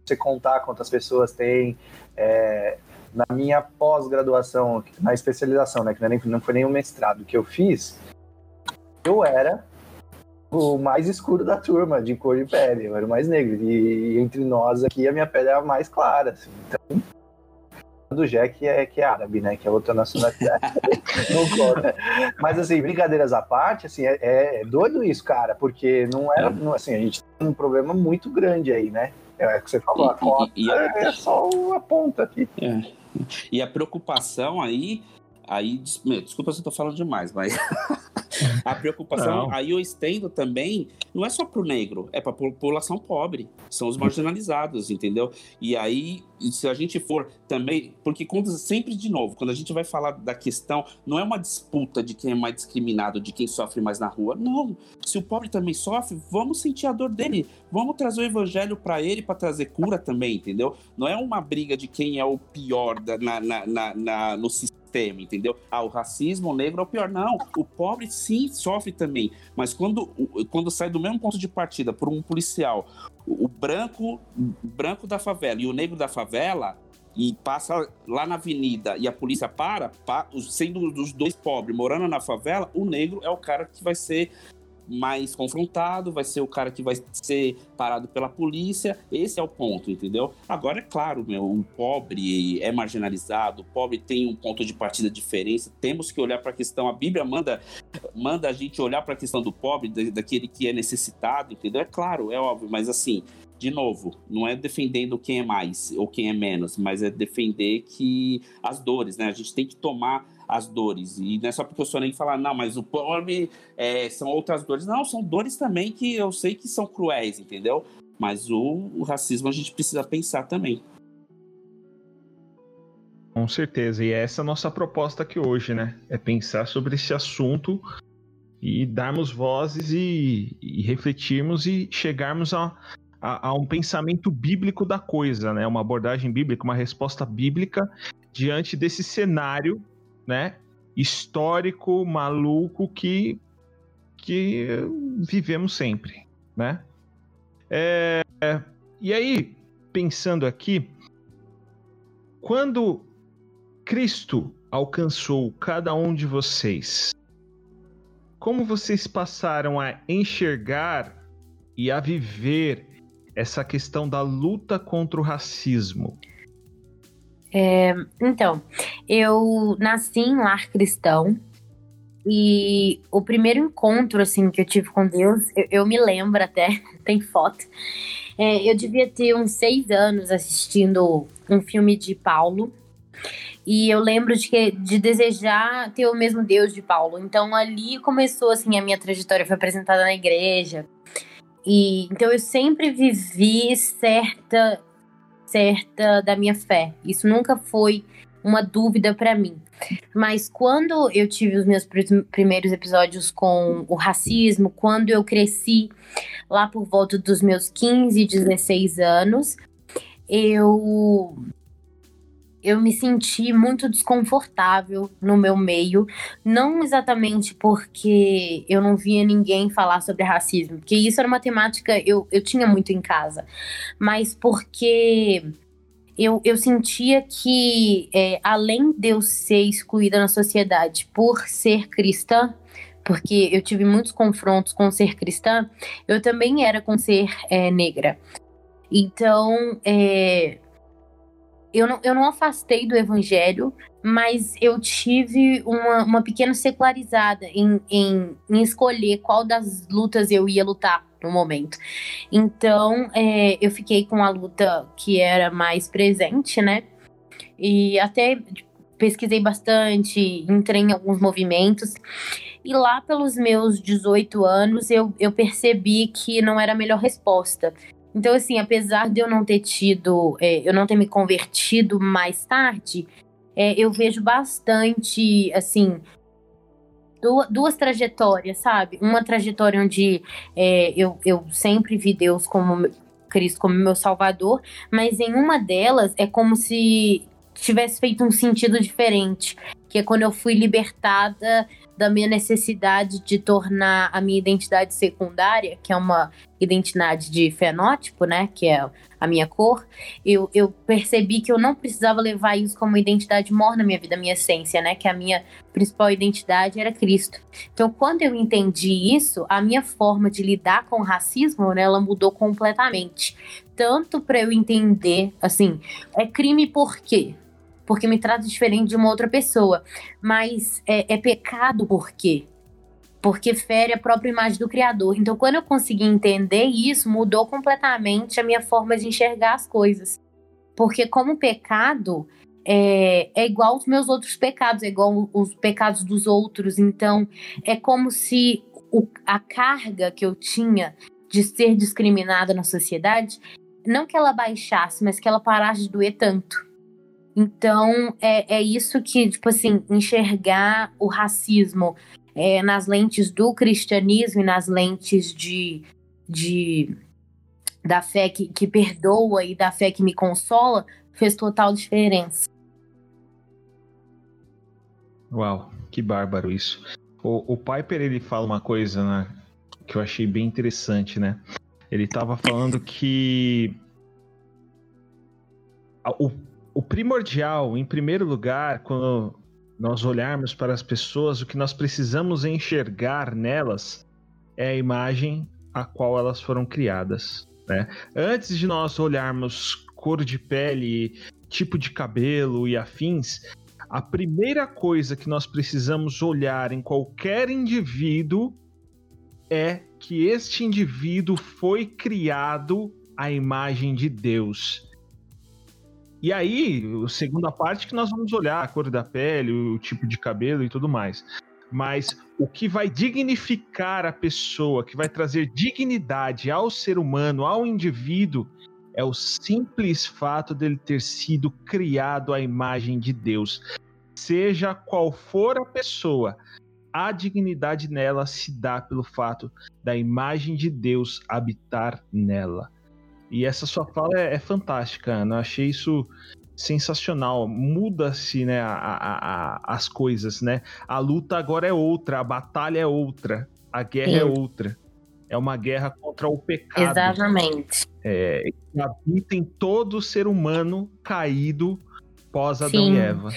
Você contar quantas pessoas tem. É, na minha pós-graduação, na especialização, né? Que não, é nem, não foi nem o mestrado que eu fiz, eu era o mais escuro da turma, de cor de pele. Eu era o mais negro. E, entre nós aqui, a minha pele era mais clara. Assim. Então, do Jack é que é árabe, né? Que é outra nacionalidade. não conta. Mas assim, brincadeiras à parte, assim, é, é doido isso, cara, porque não era, não, assim, a gente tem um problema muito grande aí, né? É o que você falou, a cota e, e, é só a ponta aqui. É. E a preocupação aí Aí, desculpa se eu tô falando demais, mas a preocupação, não. aí eu estendo também, não é só pro negro, é pra população pobre, são os marginalizados, entendeu? E aí, se a gente for também, porque sempre de novo, quando a gente vai falar da questão, não é uma disputa de quem é mais discriminado, de quem sofre mais na rua, não. Se o pobre também sofre, vamos sentir a dor dele, vamos trazer o evangelho para ele para trazer cura também, entendeu? Não é uma briga de quem é o pior da, na, na, na, na no sistema sistema, entendeu? Ah, o racismo, o negro é o pior. Não, o pobre sim sofre também. Mas quando, quando sai do mesmo ponto de partida por um policial, o branco, branco da favela e o negro da favela, e passa lá na avenida e a polícia para, sendo dos dois pobres morando na favela, o negro é o cara que vai ser mais confrontado, vai ser o cara que vai ser parado pela polícia. Esse é o ponto, entendeu? Agora, é claro, meu, o pobre é marginalizado, o pobre tem um ponto de partida diferente. Temos que olhar para a questão. A Bíblia manda, manda a gente olhar para a questão do pobre, daquele que é necessitado, entendeu? É claro, é óbvio, mas assim, de novo, não é defendendo quem é mais ou quem é menos, mas é defender que as dores, né? A gente tem que tomar as dores. E não é só porque eu sou nem falar, não, mas o pobre é, são outras dores. Não, são dores também que eu sei que são cruéis, entendeu? Mas o, o racismo a gente precisa pensar também. Com certeza, e essa é a nossa proposta aqui hoje, né? É pensar sobre esse assunto e darmos vozes e, e refletirmos e chegarmos a, a, a, um pensamento bíblico da coisa, né? Uma abordagem bíblica, uma resposta bíblica diante desse cenário né, histórico, maluco que, que vivemos sempre, né? É, e aí, pensando aqui, quando Cristo alcançou cada um de vocês, como vocês passaram a enxergar e a viver essa questão da luta contra o racismo? É, então, eu nasci em lar cristão e o primeiro encontro assim que eu tive com Deus, eu, eu me lembro até, tem foto. É, eu devia ter uns seis anos assistindo um filme de Paulo e eu lembro de, que, de desejar ter o mesmo Deus de Paulo. Então ali começou assim a minha trajetória, foi apresentada na igreja. E então eu sempre vivi certa certa da minha fé. Isso nunca foi uma dúvida para mim. Mas quando eu tive os meus primeiros episódios com o racismo, quando eu cresci lá por volta dos meus 15, 16 anos, eu eu me senti muito desconfortável no meu meio, não exatamente porque eu não via ninguém falar sobre racismo, porque isso era uma temática eu, eu tinha muito em casa, mas porque eu, eu sentia que, é, além de eu ser excluída na sociedade por ser cristã, porque eu tive muitos confrontos com ser cristã, eu também era com ser é, negra. Então, é, eu não, eu não afastei do evangelho, mas eu tive uma, uma pequena secularizada em, em, em, escolher qual das lutas eu ia lutar no momento. Então, é, eu fiquei com a luta que era mais presente, né? E até pesquisei bastante, entrei em alguns movimentos. E lá pelos meus 18 anos, eu, eu percebi que não era a melhor resposta. Então, assim, apesar de eu não ter tido, é, eu não ter me convertido mais tarde, é, eu vejo bastante, assim, duas, duas, trajetórias, sabe? Uma trajetória onde é, eu, eu sempre vi Deus como Cristo como meu salvador, mas em uma delas é como se tivesse feito um sentido diferente, que é quando eu fui libertada da minha necessidade de tornar a minha identidade secundária, que é uma identidade de fenótipo, né, que é a minha cor, eu, eu percebi que eu não precisava levar isso como identidade maior na minha vida, minha essência, né, que a minha principal identidade era Cristo. Então, quando eu entendi isso, a minha forma de lidar com o racismo, né, ela mudou completamente. Tanto para eu entender, assim, é crime por quê? Porque me trata diferente de uma outra pessoa. Mas é, é pecado por quê? porque fere a própria imagem do Criador. Então, quando eu consegui entender isso, mudou completamente a minha forma de enxergar as coisas. Porque, como pecado, é, é igual aos meus outros pecados, é igual os pecados dos outros. Então, é como se o, a carga que eu tinha de ser discriminada na sociedade, não que ela baixasse, mas que ela parasse de doer tanto. Então, é, é isso que, tipo assim, enxergar o racismo é, nas lentes do cristianismo e nas lentes de, de da fé que, que perdoa e da fé que me consola, fez total diferença. Uau, que bárbaro isso. O, o Piper ele fala uma coisa né, que eu achei bem interessante, né? Ele estava falando que o, o primordial, em primeiro lugar, quando nós olharmos para as pessoas, o que nós precisamos enxergar nelas é a imagem a qual elas foram criadas. Né? Antes de nós olharmos cor de pele, tipo de cabelo e afins, a primeira coisa que nós precisamos olhar em qualquer indivíduo é que este indivíduo foi criado à imagem de Deus. E aí, a segunda parte que nós vamos olhar a cor da pele, o tipo de cabelo e tudo mais. Mas o que vai dignificar a pessoa, que vai trazer dignidade ao ser humano, ao indivíduo, é o simples fato dele ter sido criado à imagem de Deus. Seja qual for a pessoa, a dignidade nela se dá pelo fato da imagem de Deus habitar nela. E essa sua fala é, é fantástica, Ana. Eu achei isso sensacional. Muda-se, né, a, a, a, as coisas, né? A luta agora é outra, a batalha é outra, a guerra é Sim. é outra. É uma guerra contra o pecado. Exatamente. É, habita em todo ser humano caído pós Adão Sim. e Eva.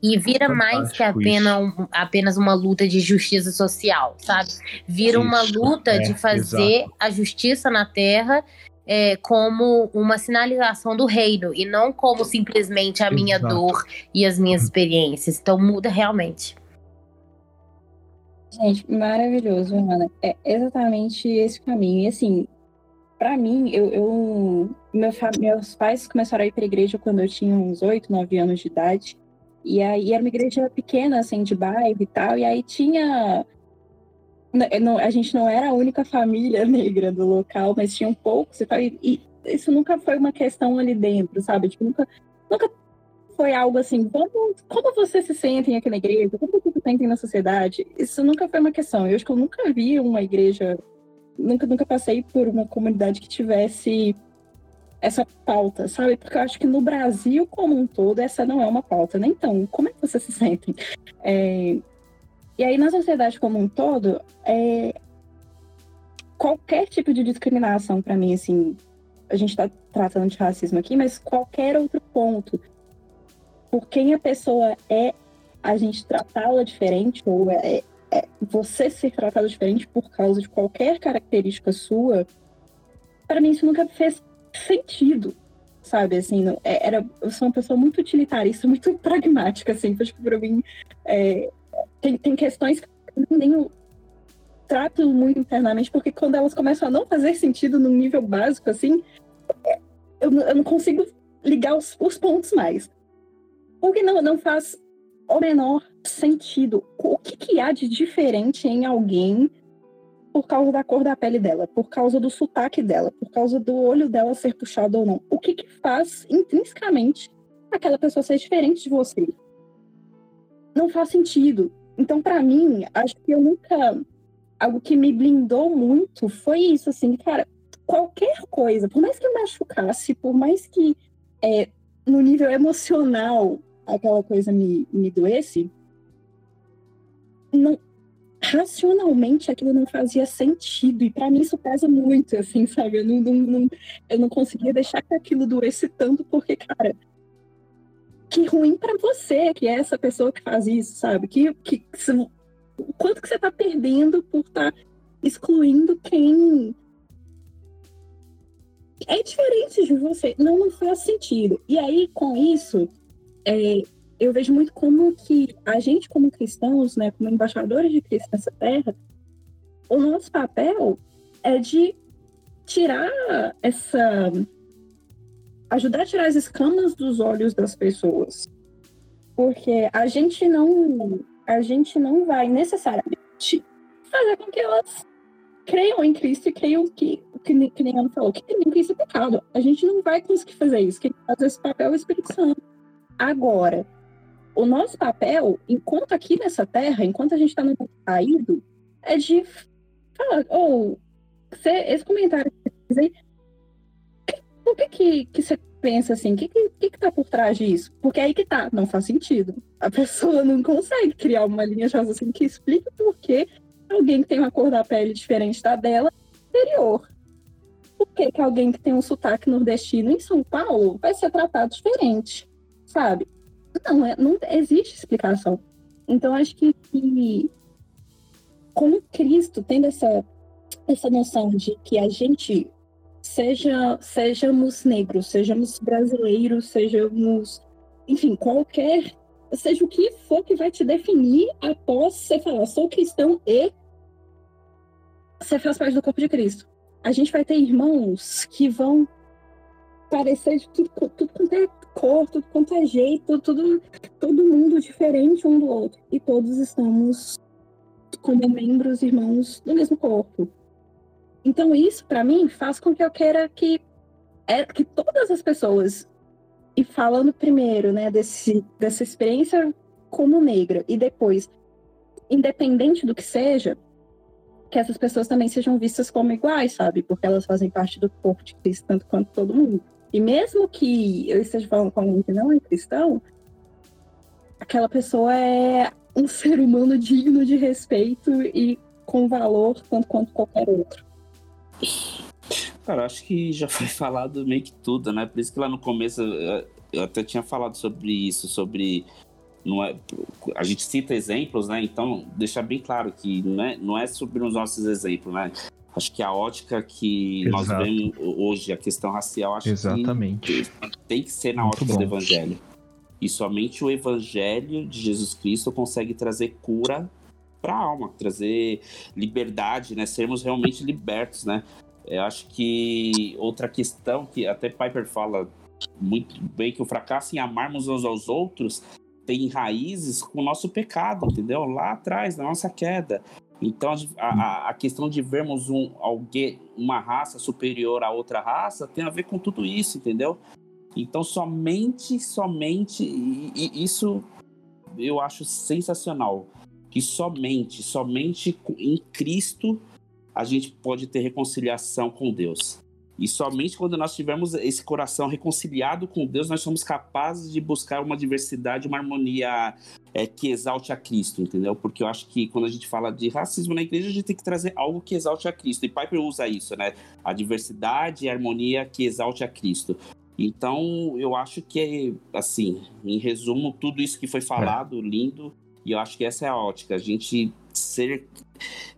E vira mais que apenas, apenas uma luta de justiça social, sabe? Vira isso, uma luta é, de fazer exato. a justiça na terra é, como uma sinalização do reino e não como simplesmente a Exato. minha dor e as minhas experiências. Então muda realmente. Gente, maravilhoso, Ana. É exatamente esse caminho. E assim, para mim, eu, eu meu, meus pais começaram a ir para a igreja quando eu tinha uns 8, 9 anos de idade. E aí era uma igreja pequena, assim, de bairro e tal. E aí tinha não, a gente não era a única família negra do local, mas tinham poucos e tal. E, e isso nunca foi uma questão ali dentro, sabe? Tipo, nunca, nunca foi algo assim, como, como você se sente aqui na igreja? Como você se sente na sociedade? Isso nunca foi uma questão. Eu acho que eu nunca vi uma igreja, nunca, nunca passei por uma comunidade que tivesse essa pauta, sabe? Porque eu acho que no Brasil como um todo, essa não é uma pauta. Nem então, como é que você se sente? É, e aí, na sociedade como um todo, é... qualquer tipo de discriminação, para mim, assim, a gente está tratando de racismo aqui, mas qualquer outro ponto, por quem a pessoa é, a gente tratá-la diferente, ou é, é você ser tratado diferente por causa de qualquer característica sua, para mim isso nunca fez sentido, sabe? Assim, não, é, era, eu sou uma pessoa muito utilitarista, muito pragmática, assim, tipo, para mim, é, tem, tem questões que eu nem trato muito internamente, porque quando elas começam a não fazer sentido no nível básico, assim, eu, eu não consigo ligar os, os pontos mais. Porque não, não faz o menor sentido. O que, que há de diferente em alguém por causa da cor da pele dela, por causa do sotaque dela, por causa do olho dela ser puxado ou não? O que, que faz intrinsecamente aquela pessoa ser diferente de você? Não faz sentido. Então, para mim, acho que eu nunca. Algo que me blindou muito foi isso, assim, cara, qualquer coisa, por mais que machucasse, por mais que é, no nível emocional aquela coisa me, me doesse, não, racionalmente aquilo não fazia sentido. E para mim isso pesa muito, assim, sabe? Eu não, não, não, eu não conseguia deixar que aquilo doesse tanto, porque, cara, que ruim para você, que é essa pessoa que faz isso, sabe? Que, que, quanto que você tá perdendo por estar tá excluindo quem é diferente de você. Não, não faz sentido. E aí, com isso, é, eu vejo muito como que a gente, como cristãos, né, como embaixadores de Cristo nessa terra, o nosso papel é de tirar essa. Ajudar a tirar as escamas dos olhos das pessoas. Porque a gente não. A gente não vai necessariamente fazer com que elas creiam em Cristo e creiam que, que, que nem Ana falou, que em Cristo é pecado. A gente não vai conseguir fazer isso. Quem faz esse papel é o Espírito Santo. Agora, o nosso papel, enquanto aqui nessa terra, enquanto a gente está no caído, é de falar, ou oh, esse comentário que você fez aí, por que, que, que você pensa assim? O que, que, que tá por trás disso? Porque aí que tá, não faz sentido. A pessoa não consegue criar uma linha de raciocínio que explique por que alguém que tem uma cor da pele diferente da dela é superior. Por que, que alguém que tem um sotaque nordestino em São Paulo vai ser tratado diferente? Sabe? Não, é, não existe explicação. Então, acho que, que com Cristo, tendo essa, essa noção de que a gente seja sejamos negros, sejamos brasileiros, sejamos, enfim, qualquer, seja o que for que vai te definir após você falar, sou cristão e você faz parte do corpo de Cristo. A gente vai ter irmãos que vão parecer de tudo, tudo quanto é cor, tudo quanto é jeito, tudo, todo mundo diferente um do outro. E todos estamos como membros, irmãos do mesmo corpo. Então isso, para mim, faz com que eu queira que, é, que todas as pessoas, e falando primeiro, né, desse, dessa experiência como negra, e depois, independente do que seja, que essas pessoas também sejam vistas como iguais, sabe? Porque elas fazem parte do corpo de Cristo, tanto quanto todo mundo. E mesmo que eu esteja falando com alguém que não é cristão, aquela pessoa é um ser humano digno de respeito e com valor tanto quanto qualquer outro. Cara, acho que já foi falado meio que tudo, né? Por isso que lá no começo eu até tinha falado sobre isso, sobre não é, a gente cita exemplos, né? Então, deixar bem claro que não é, não é sobre os nossos exemplos, né? Acho que a ótica que Exato. nós vemos hoje, a questão racial, acho Exatamente. que tem que ser na Muito ótica bom. do evangelho. E somente o evangelho de Jesus Cristo consegue trazer cura para a alma, trazer liberdade, né? Sermos realmente libertos, né? Eu acho que outra questão que até Piper fala muito bem que o fracasso em amarmos uns aos outros tem raízes com o nosso pecado, entendeu? Lá atrás, na nossa queda. Então, a, a, questão de vermos um, alguém, uma raça superior a outra raça tem a ver com tudo isso, entendeu? Então, somente, somente, e, e isso eu acho sensacional, que somente, somente em Cristo a gente pode ter reconciliação com Deus. E somente quando nós tivermos esse coração reconciliado com Deus, nós somos capazes de buscar uma diversidade, uma harmonia é, que exalte a Cristo, entendeu? Porque eu acho que quando a gente fala de racismo na igreja, a gente tem que trazer algo que exalte a Cristo. E Piper usa isso, né? A diversidade e a harmonia que exalte a Cristo. Então, eu acho que, assim, em resumo, tudo isso que foi falado, lindo, e eu acho que essa é a ótica, a gente ser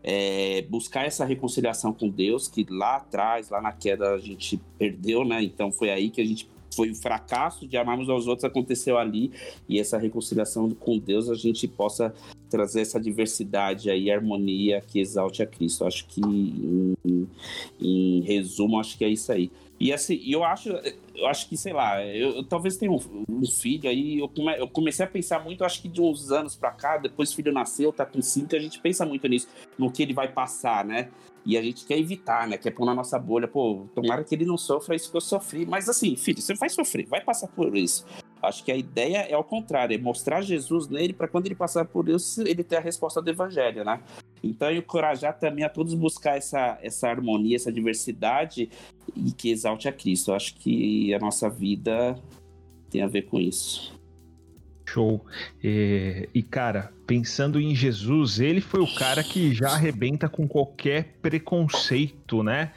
é, buscar essa reconciliação com Deus, que lá atrás, lá na queda, a gente perdeu, né? Então foi aí que a gente foi o fracasso de amarmos aos outros aconteceu ali e essa reconciliação com Deus a gente possa trazer essa diversidade aí, harmonia que exalte a Cristo. Acho que em, em resumo, acho que é isso aí. E assim, eu acho, eu acho que, sei lá, eu, eu talvez tenha um, um, filho aí, eu, come, eu comecei a pensar muito, acho que de uns anos pra cá, depois o filho nasceu, tá com cinco, a gente pensa muito nisso, no que ele vai passar, né? E a gente quer evitar, né? Quer pôr na nossa bolha, pô, tomara que ele não sofra isso que eu sofri. Mas assim, filho, você vai sofrer, vai passar por isso. Acho que a ideia é ao contrário, é mostrar Jesus nele para quando ele passar por isso, ele ter a resposta do evangelho, né? Então, encorajar também a todos buscar essa, essa harmonia, essa diversidade e que exalte a Cristo. Eu acho que a nossa vida tem a ver com isso. Show. É, e, cara, pensando em Jesus, ele foi o cara que já arrebenta com qualquer preconceito, né?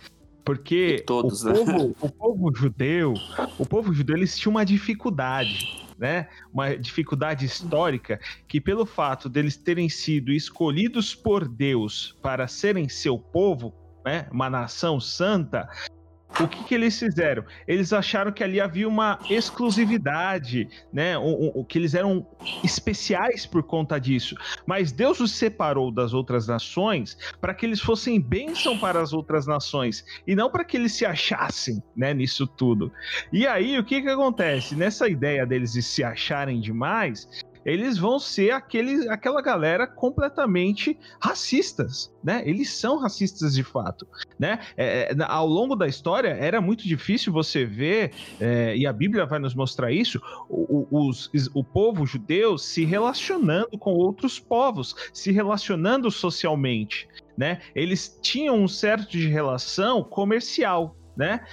Porque todos, o, né? povo, o povo judeu, o povo judeu, eles tinham uma dificuldade né? Uma dificuldade histórica que, pelo fato deles terem sido escolhidos por Deus para serem seu povo, né? Uma nação santa, o que, que eles fizeram? Eles acharam que ali havia uma exclusividade, né? O, o, que eles eram especiais por conta disso. Mas Deus os separou das outras nações para que eles fossem bênção para as outras nações e não para que eles se achassem, né? Nisso tudo. E aí o que que acontece? Nessa ideia deles de se acharem demais, eles vão ser aquele, aquela galera completamente racistas, né? Eles são racistas de fato, né? É, é ao longo da história era muito difícil você ver, é, e a Bíblia vai nos mostrar isso, o, os, o povo judeu se relacionando com outros povos, se relacionando socialmente, né? Eles tinham um certo de relação comercial, né?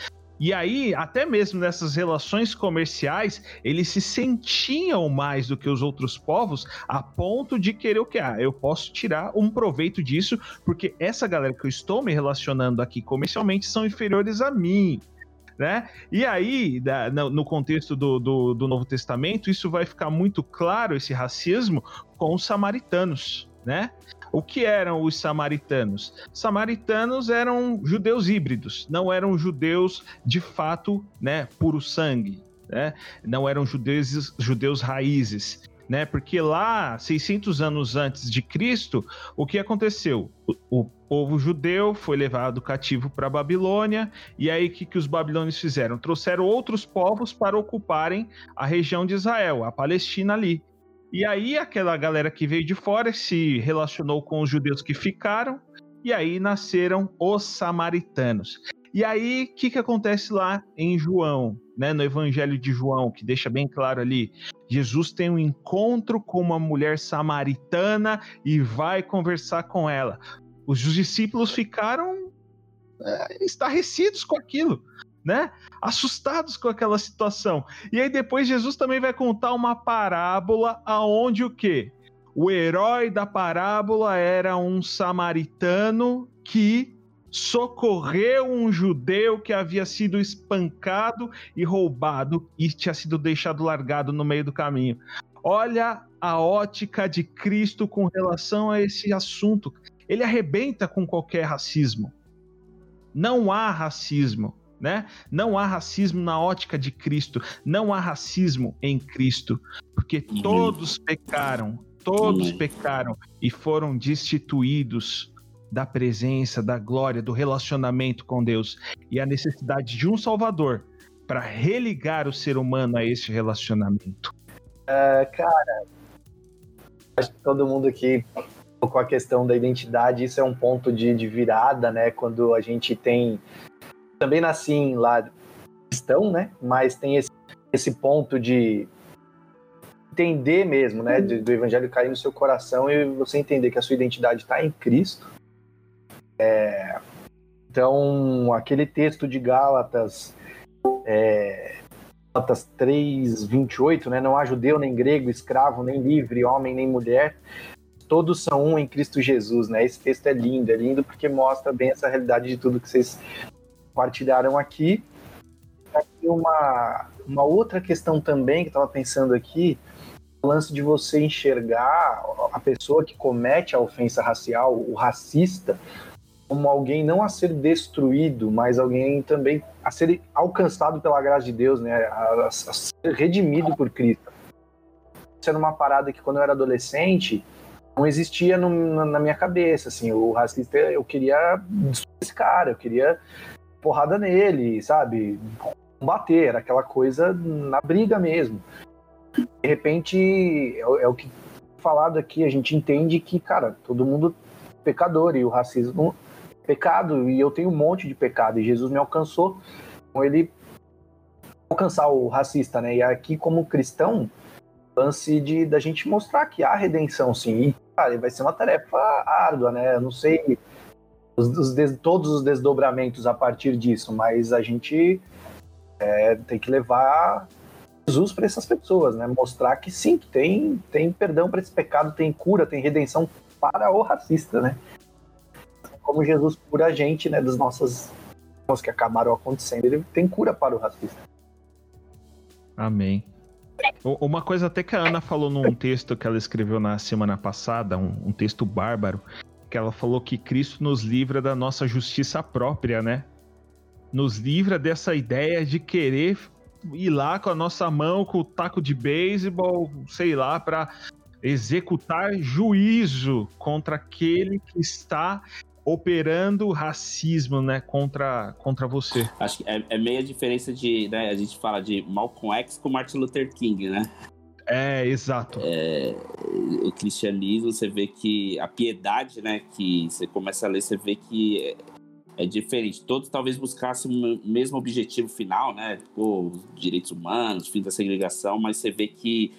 E aí, até mesmo nessas relações comerciais, eles se sentiam mais do que os outros povos a ponto de querer o que? Ah, eu posso tirar um proveito disso, porque essa galera que eu estou me relacionando aqui comercialmente são inferiores a mim. Né? E aí, no contexto do, do, do Novo Testamento, isso vai ficar muito claro, esse racismo, com os samaritanos. Né? O que eram os samaritanos? Samaritanos eram judeus híbridos, não eram judeus de fato, né, puro sangue, né? Não eram judeus, judeus raízes. Né? Porque lá, 600 anos antes de Cristo, o que aconteceu? O, o povo judeu foi levado cativo para a Babilônia, e aí o que, que os babilônios fizeram? Trouxeram outros povos para ocuparem a região de Israel, a Palestina ali. E aí aquela galera que veio de fora se relacionou com os judeus que ficaram, e aí nasceram os samaritanos. E aí, o que, que acontece lá em João, né, no Evangelho de João, que deixa bem claro ali? Jesus tem um encontro com uma mulher samaritana e vai conversar com ela. Os discípulos ficaram é, estarrecidos com aquilo né? Assustados com aquela situação. E aí depois Jesus também vai contar uma parábola aonde o quê? O herói da parábola era um samaritano que socorreu um judeu que havia sido espancado e roubado e tinha sido deixado largado no meio do caminho. Olha a ótica de Cristo com relação a esse assunto. Ele arrebenta com qualquer racismo. Não há racismo né? Não há racismo na ótica de Cristo, não há racismo em Cristo, porque uhum. todos pecaram, todos uhum. pecaram e foram destituídos da presença, da glória, do relacionamento com Deus e a necessidade de um Salvador para religar o ser humano a esse relacionamento. Uh, cara, acho que todo mundo aqui com a questão da identidade, isso é um ponto de, de virada, né? Quando a gente tem também nasci em lá cristão, né? Mas tem esse, esse ponto de entender mesmo, né? Do, do evangelho cair no seu coração e você entender que a sua identidade está em Cristo. É, então, aquele texto de Gálatas, é, Gálatas 3, 28, né? Não há judeu, nem grego, escravo, nem livre, homem, nem mulher. Todos são um em Cristo Jesus, né? Esse texto é lindo, é lindo porque mostra bem essa realidade de tudo que vocês compartilharam aqui. Aqui uma, uma outra questão também que estava pensando aqui, o lance de você enxergar a pessoa que comete a ofensa racial, o racista, como alguém não a ser destruído, mas alguém também a ser alcançado pela graça de Deus, né? A, a ser redimido por Cristo. Isso era uma parada que quando eu era adolescente não existia no, na minha cabeça, assim, o racista eu queria destruir esse cara, eu queria porrada nele, sabe? Combater, aquela coisa na briga mesmo. De repente, é, é o que falado aqui, a gente entende que, cara, todo mundo pecador e o racismo é pecado e eu tenho um monte de pecado e Jesus me alcançou com ele alcançar o racista, né? E aqui como cristão, lance de da gente mostrar que há redenção sim. E, cara, vai ser uma tarefa árdua, né? Eu não sei os, os des, todos os desdobramentos a partir disso, mas a gente é, tem que levar Jesus para essas pessoas, né? Mostrar que sim, tem, tem perdão para esse pecado, tem cura, tem redenção para o racista, né? Como Jesus cura a gente, né, das nossas que acabaram acontecendo, ele tem cura para o racista. Amém. Uma coisa até que a Ana falou num texto que ela escreveu na semana passada, um, um texto bárbaro, que ela falou que Cristo nos livra da nossa justiça própria, né? nos livra dessa ideia de querer ir lá com a nossa mão, com o taco de beisebol, sei lá, para executar juízo contra aquele que está operando racismo, né, contra, contra você. Acho que é, é meio a diferença de, né, a gente fala de Malcolm X com Martin Luther King, né? É, exato. É, o cristianismo, você vê que a piedade, né, que você começa a ler, você vê que é, é diferente. Todos talvez buscassem o mesmo objetivo final, né, Pô, direitos humanos, fim da segregação, mas você vê que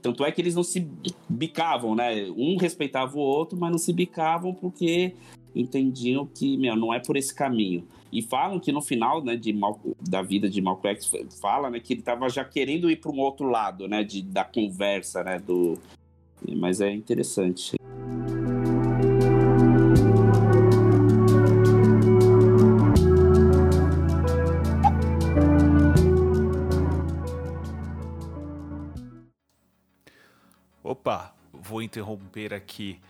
tanto é que eles não se bicavam, né? Um respeitava o outro, mas não se bicavam porque entendiam que, meu, não é por esse caminho. E falam que no final, né, de Mal, da vida de Malcolm X, fala, né, que ele estava já querendo ir para um outro lado, né, de, da conversa, né, do... Mas é interessante. Opa, vou interromper aqui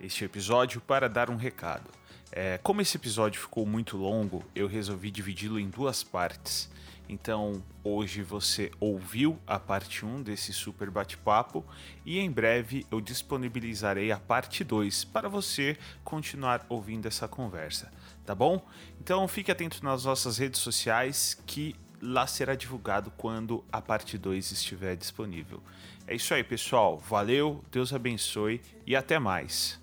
este episódio para dar um recado. É, como esse episódio ficou muito longo, eu resolvi dividi-lo em duas partes. Então, hoje você ouviu a parte 1 desse super bate-papo e em breve eu disponibilizarei a parte 2 para você continuar ouvindo essa conversa, tá bom? Então, fique atento nas nossas redes sociais que lá será divulgado quando a parte 2 estiver disponível. É isso aí, pessoal. Valeu, Deus abençoe e até mais.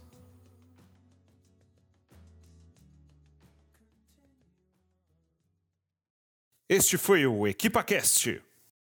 Este foi o EquipaCast.